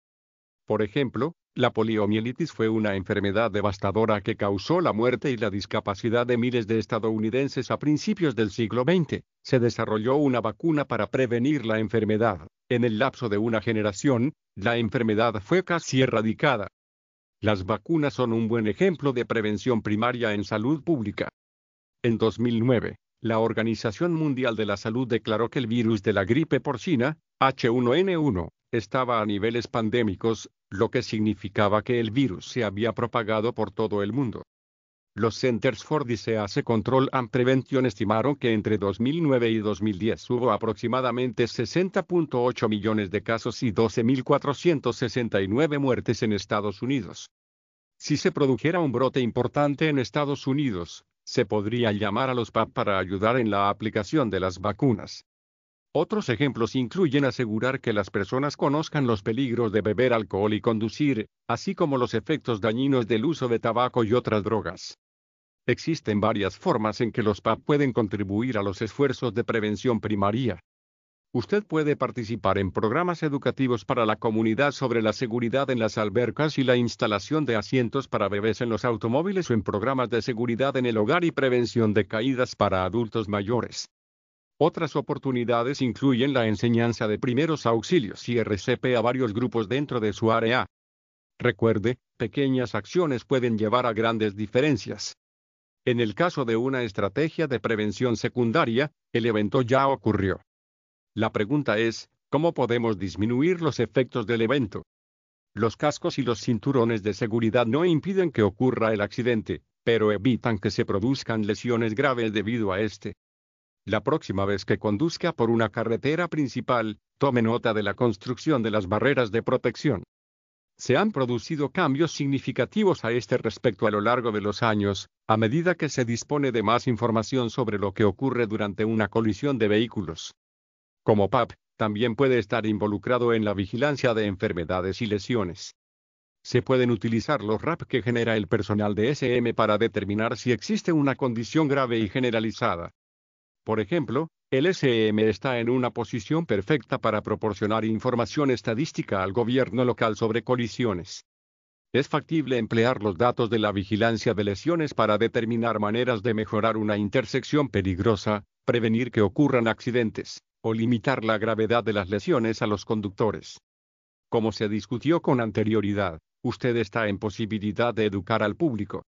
Por ejemplo, la poliomielitis fue una enfermedad devastadora que causó la muerte y la discapacidad de miles de estadounidenses a principios del siglo XX. Se desarrolló una vacuna para prevenir la enfermedad. En el lapso de una generación, la enfermedad fue casi erradicada. Las vacunas son un buen ejemplo de prevención primaria en salud pública. En 2009, la Organización Mundial de la Salud declaró que el virus de la gripe porcina, H1N1, estaba a niveles pandémicos, lo que significaba que el virus se había propagado por todo el mundo. Los Centers for Disease Control and Prevention estimaron que entre 2009 y 2010 hubo aproximadamente 60.8 millones de casos y 12.469 muertes en Estados Unidos. Si se produjera un brote importante en Estados Unidos, se podría llamar a los PAP para ayudar en la aplicación de las vacunas. Otros ejemplos incluyen asegurar que las personas conozcan los peligros de beber alcohol y conducir, así como los efectos dañinos del uso de tabaco y otras drogas. Existen varias formas en que los PAP pueden contribuir a los esfuerzos de prevención primaria. Usted puede participar en programas educativos para la comunidad sobre la seguridad en las albercas y la instalación de asientos para bebés en los automóviles o en programas de seguridad en el hogar y prevención de caídas para adultos mayores. Otras oportunidades incluyen la enseñanza de primeros auxilios y RCP a varios grupos dentro de su área. Recuerde, pequeñas acciones pueden llevar a grandes diferencias. En el caso de una estrategia de prevención secundaria, el evento ya ocurrió. La pregunta es, ¿cómo podemos disminuir los efectos del evento? Los cascos y los cinturones de seguridad no impiden que ocurra el accidente, pero evitan que se produzcan lesiones graves debido a este. La próxima vez que conduzca por una carretera principal, tome nota de la construcción de las barreras de protección. Se han producido cambios significativos a este respecto a lo largo de los años, a medida que se dispone de más información sobre lo que ocurre durante una colisión de vehículos. Como PAP, también puede estar involucrado en la vigilancia de enfermedades y lesiones. Se pueden utilizar los RAP que genera el personal de SM para determinar si existe una condición grave y generalizada. Por ejemplo, el SM está en una posición perfecta para proporcionar información estadística al gobierno local sobre colisiones. Es factible emplear los datos de la vigilancia de lesiones para determinar maneras de mejorar una intersección peligrosa, prevenir que ocurran accidentes, o limitar la gravedad de las lesiones a los conductores. Como se discutió con anterioridad, usted está en posibilidad de educar al público.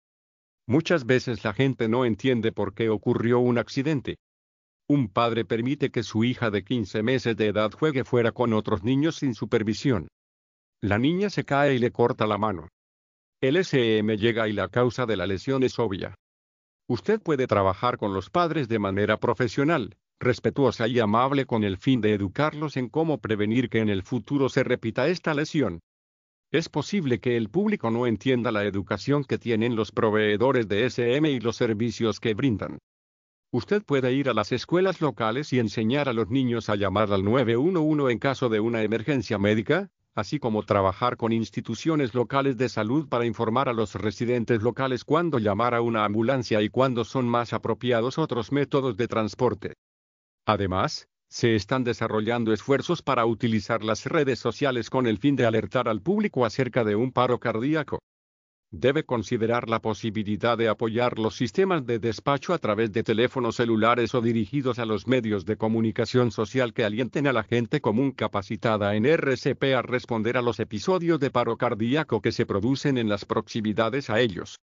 Muchas veces la gente no entiende por qué ocurrió un accidente, un padre permite que su hija de 15 meses de edad juegue fuera con otros niños sin supervisión. La niña se cae y le corta la mano. El SM llega y la causa de la lesión es obvia. Usted puede trabajar con los padres de manera profesional, respetuosa y amable con el fin de educarlos en cómo prevenir que en el futuro se repita esta lesión. Es posible que el público no entienda la educación que tienen los proveedores de SM y los servicios que brindan. Usted puede ir a las escuelas locales y enseñar a los niños a llamar al 911 en caso de una emergencia médica, así como trabajar con instituciones locales de salud para informar a los residentes locales cuándo llamar a una ambulancia y cuándo son más apropiados otros métodos de transporte. Además, se están desarrollando esfuerzos para utilizar las redes sociales con el fin de alertar al público acerca de un paro cardíaco debe considerar la posibilidad de apoyar los sistemas de despacho a través de teléfonos celulares o dirigidos a los medios de comunicación social que alienten a la gente común capacitada en RCP a responder a los episodios de paro cardíaco que se producen en las proximidades a ellos.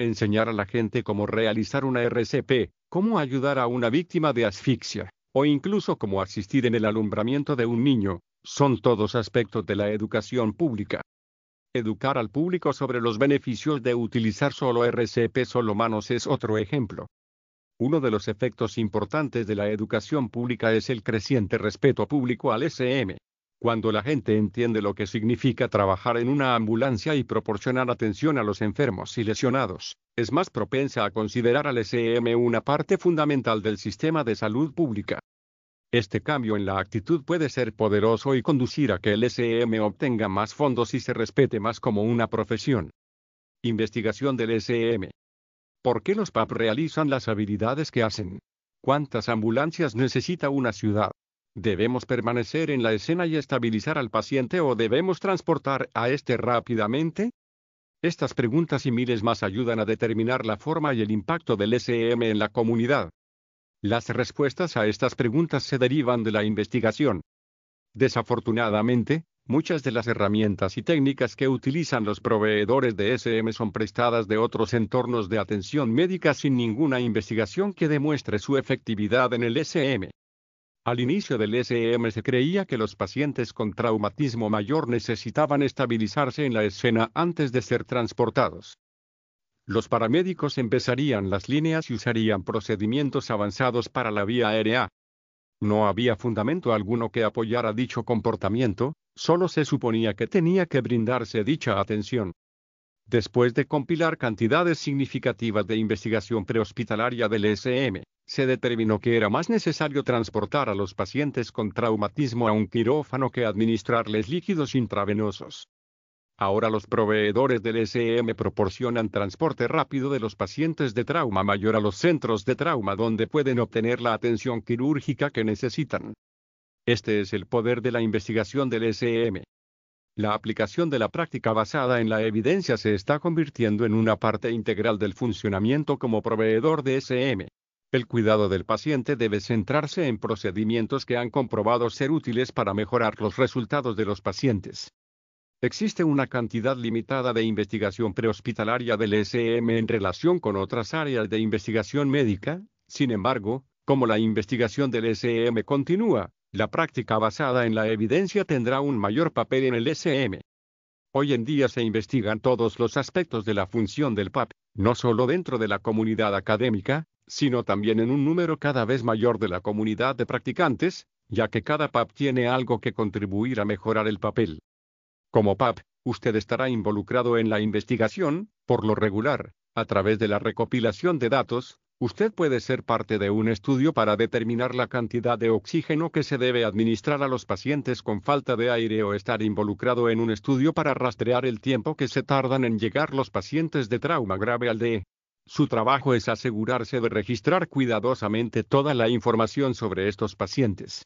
Enseñar a la gente cómo realizar una RCP, cómo ayudar a una víctima de asfixia, o incluso cómo asistir en el alumbramiento de un niño, son todos aspectos de la educación pública. Educar al público sobre los beneficios de utilizar solo RCP solo manos es otro ejemplo. Uno de los efectos importantes de la educación pública es el creciente respeto público al SM. Cuando la gente entiende lo que significa trabajar en una ambulancia y proporcionar atención a los enfermos y lesionados, es más propensa a considerar al SM una parte fundamental del sistema de salud pública. Este cambio en la actitud puede ser poderoso y conducir a que el SM obtenga más fondos y se respete más como una profesión. Investigación del SM. ¿Por qué los PAP realizan las habilidades que hacen? ¿Cuántas ambulancias necesita una ciudad? ¿Debemos permanecer en la escena y estabilizar al paciente o debemos transportar a este rápidamente? Estas preguntas y miles más ayudan a determinar la forma y el impacto del SM en la comunidad. Las respuestas a estas preguntas se derivan de la investigación. Desafortunadamente, muchas de las herramientas y técnicas que utilizan los proveedores de SM son prestadas de otros entornos de atención médica sin ninguna investigación que demuestre su efectividad en el SM. Al inicio del SM se creía que los pacientes con traumatismo mayor necesitaban estabilizarse en la escena antes de ser transportados los paramédicos empezarían las líneas y usarían procedimientos avanzados para la vía aérea. No había fundamento alguno que apoyara dicho comportamiento, solo se suponía que tenía que brindarse dicha atención. Después de compilar cantidades significativas de investigación prehospitalaria del SM, se determinó que era más necesario transportar a los pacientes con traumatismo a un quirófano que administrarles líquidos intravenosos. Ahora los proveedores del SM proporcionan transporte rápido de los pacientes de trauma mayor a los centros de trauma donde pueden obtener la atención quirúrgica que necesitan. Este es el poder de la investigación del SM. La aplicación de la práctica basada en la evidencia se está convirtiendo en una parte integral del funcionamiento como proveedor de SM. El cuidado del paciente debe centrarse en procedimientos que han comprobado ser útiles para mejorar los resultados de los pacientes. Existe una cantidad limitada de investigación prehospitalaria del SM en relación con otras áreas de investigación médica, sin embargo, como la investigación del SM continúa, la práctica basada en la evidencia tendrá un mayor papel en el SM. Hoy en día se investigan todos los aspectos de la función del PAP, no solo dentro de la comunidad académica, sino también en un número cada vez mayor de la comunidad de practicantes, ya que cada PAP tiene algo que contribuir a mejorar el papel. Como PAP, usted estará involucrado en la investigación, por lo regular, a través de la recopilación de datos, usted puede ser parte de un estudio para determinar la cantidad de oxígeno que se debe administrar a los pacientes con falta de aire o estar involucrado en un estudio para rastrear el tiempo que se tardan en llegar los pacientes de trauma grave al DE. Su trabajo es asegurarse de registrar cuidadosamente toda la información sobre estos pacientes.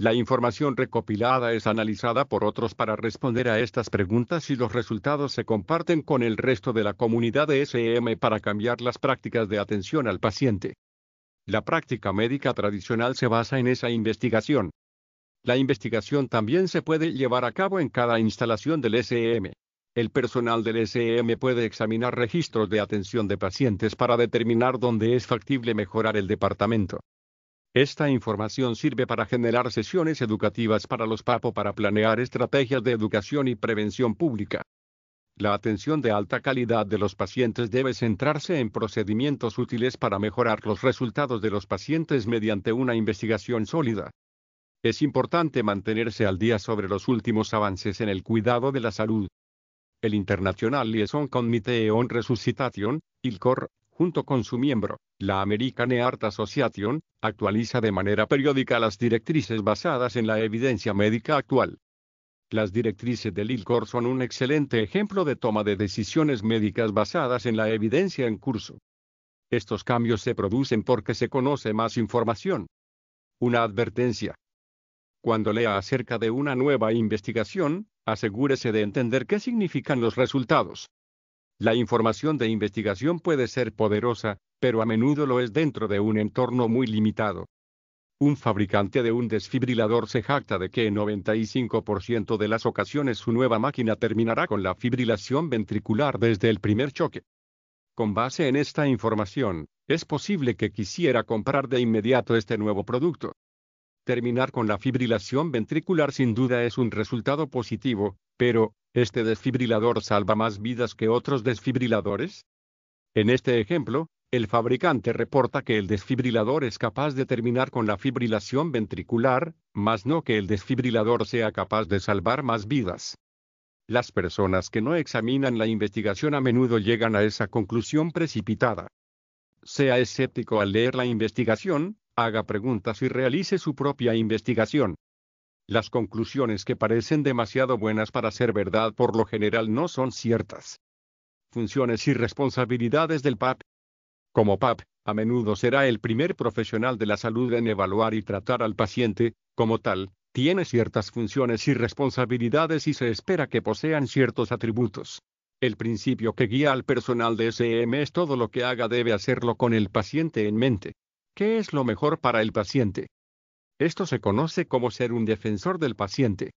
La información recopilada es analizada por otros para responder a estas preguntas y los resultados se comparten con el resto de la comunidad de SM para cambiar las prácticas de atención al paciente. La práctica médica tradicional se basa en esa investigación. La investigación también se puede llevar a cabo en cada instalación del SM. El personal del SM puede examinar registros de atención de pacientes para determinar dónde es factible mejorar el departamento. Esta información sirve para generar sesiones educativas para los PAPO para planear estrategias de educación y prevención pública. La atención de alta calidad de los pacientes debe centrarse en procedimientos útiles para mejorar los resultados de los pacientes mediante una investigación sólida. Es importante mantenerse al día sobre los últimos avances en el cuidado de la salud. El International Liaison Committee on Resuscitation, ILCOR, junto con su miembro, la American Heart Association, actualiza de manera periódica las directrices basadas en la evidencia médica actual. Las directrices del ILCOR son un excelente ejemplo de toma de decisiones médicas basadas en la evidencia en curso. Estos cambios se producen porque se conoce más información. Una advertencia. Cuando lea acerca de una nueva investigación, asegúrese de entender qué significan los resultados. La información de investigación puede ser poderosa, pero a menudo lo es dentro de un entorno muy limitado. Un fabricante de un desfibrilador se jacta de que en 95% de las ocasiones su nueva máquina terminará con la fibrilación ventricular desde el primer choque. Con base en esta información, es posible que quisiera comprar de inmediato este nuevo producto. Terminar con la fibrilación ventricular sin duda es un resultado positivo, pero, ¿este desfibrilador salva más vidas que otros desfibriladores? En este ejemplo, el fabricante reporta que el desfibrilador es capaz de terminar con la fibrilación ventricular, mas no que el desfibrilador sea capaz de salvar más vidas. Las personas que no examinan la investigación a menudo llegan a esa conclusión precipitada. Sea escéptico al leer la investigación, haga preguntas y realice su propia investigación. Las conclusiones que parecen demasiado buenas para ser verdad por lo general no son ciertas. Funciones y responsabilidades del PAP. Como PAP, a menudo será el primer profesional de la salud en evaluar y tratar al paciente, como tal, tiene ciertas funciones y responsabilidades y se espera que posean ciertos atributos. El principio que guía al personal de SM es todo lo que haga debe hacerlo con el paciente en mente. ¿Qué es lo mejor para el paciente? Esto se conoce como ser un defensor del paciente.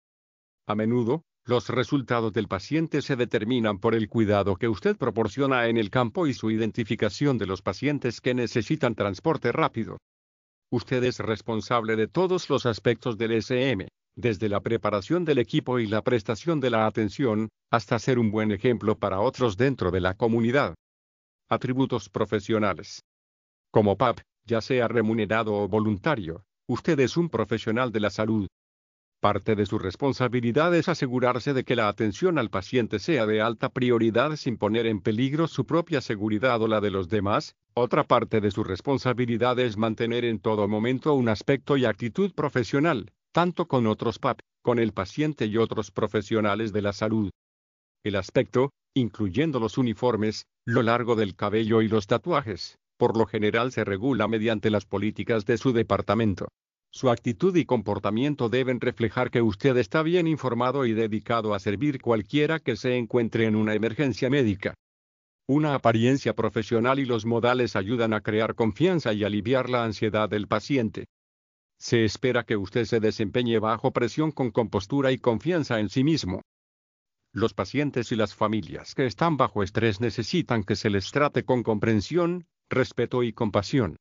A menudo, los resultados del paciente se determinan por el cuidado que usted proporciona en el campo y su identificación de los pacientes que necesitan transporte rápido. Usted es responsable de todos los aspectos del SM, desde la preparación del equipo y la prestación de la atención, hasta ser un buen ejemplo para otros dentro de la comunidad. Atributos profesionales. Como PAP, ya sea remunerado o voluntario, Usted es un profesional de la salud. Parte de su responsabilidad es asegurarse de que la atención al paciente sea de alta prioridad sin poner en peligro su propia seguridad o la de los demás. Otra parte de su responsabilidad es mantener en todo momento un aspecto y actitud profesional, tanto con otros PAP, con el paciente y otros profesionales de la salud. El aspecto, incluyendo los uniformes, lo largo del cabello y los tatuajes, por lo general se regula mediante las políticas de su departamento. Su actitud y comportamiento deben reflejar que usted está bien informado y dedicado a servir cualquiera que se encuentre en una emergencia médica. Una apariencia profesional y los modales ayudan a crear confianza y aliviar la ansiedad del paciente. Se espera que usted se desempeñe bajo presión con compostura y confianza en sí mismo. Los pacientes y las familias que están bajo estrés necesitan que se les trate con comprensión, respeto y compasión.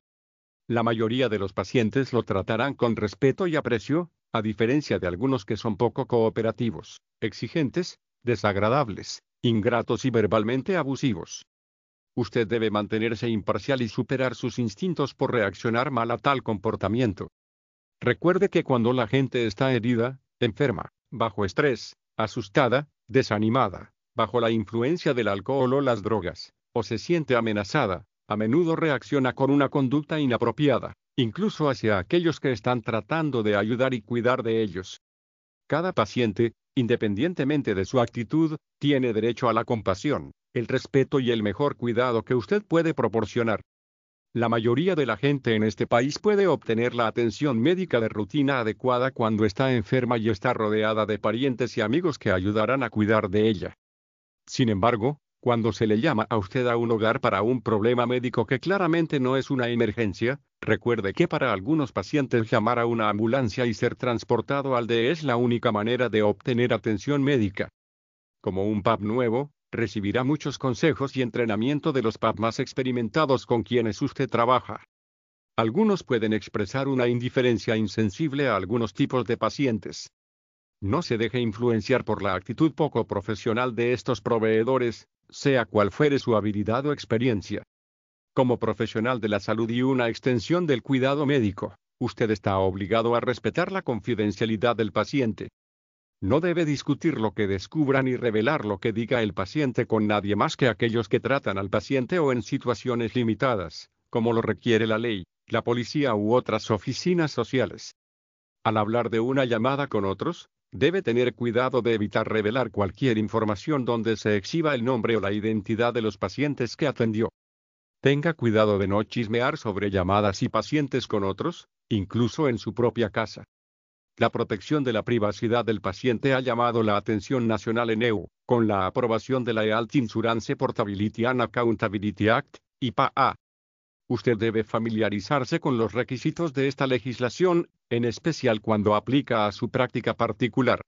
La mayoría de los pacientes lo tratarán con respeto y aprecio, a diferencia de algunos que son poco cooperativos, exigentes, desagradables, ingratos y verbalmente abusivos. Usted debe mantenerse imparcial y superar sus instintos por reaccionar mal a tal comportamiento. Recuerde que cuando la gente está herida, enferma, bajo estrés, asustada, desanimada, bajo la influencia del alcohol o las drogas, o se siente amenazada, a menudo reacciona con una conducta inapropiada, incluso hacia aquellos que están tratando de ayudar y cuidar de ellos. Cada paciente, independientemente de su actitud, tiene derecho a la compasión, el respeto y el mejor cuidado que usted puede proporcionar. La mayoría de la gente en este país puede obtener la atención médica de rutina adecuada cuando está enferma y está rodeada de parientes y amigos que ayudarán a cuidar de ella. Sin embargo, cuando se le llama a usted a un hogar para un problema médico que claramente no es una emergencia, recuerde que para algunos pacientes llamar a una ambulancia y ser transportado al DE es la única manera de obtener atención médica. Como un PAP nuevo, recibirá muchos consejos y entrenamiento de los PAP más experimentados con quienes usted trabaja. Algunos pueden expresar una indiferencia insensible a algunos tipos de pacientes. No se deje influenciar por la actitud poco profesional de estos proveedores, sea cual fuere su habilidad o experiencia. Como profesional de la salud y una extensión del cuidado médico, usted está obligado a respetar la confidencialidad del paciente. No debe discutir lo que descubra ni revelar lo que diga el paciente con nadie más que aquellos que tratan al paciente o en situaciones limitadas, como lo requiere la ley, la policía u otras oficinas sociales. Al hablar de una llamada con otros, debe tener cuidado de evitar revelar cualquier información donde se exhiba el nombre o la identidad de los pacientes que atendió. Tenga cuidado de no chismear sobre llamadas y pacientes con otros, incluso en su propia casa. La protección de la privacidad del paciente ha llamado la atención nacional en EU, con la aprobación de la Health Insurance Portability and Accountability Act, IPA. Usted debe familiarizarse con los requisitos de esta legislación, en especial cuando aplica a su práctica particular.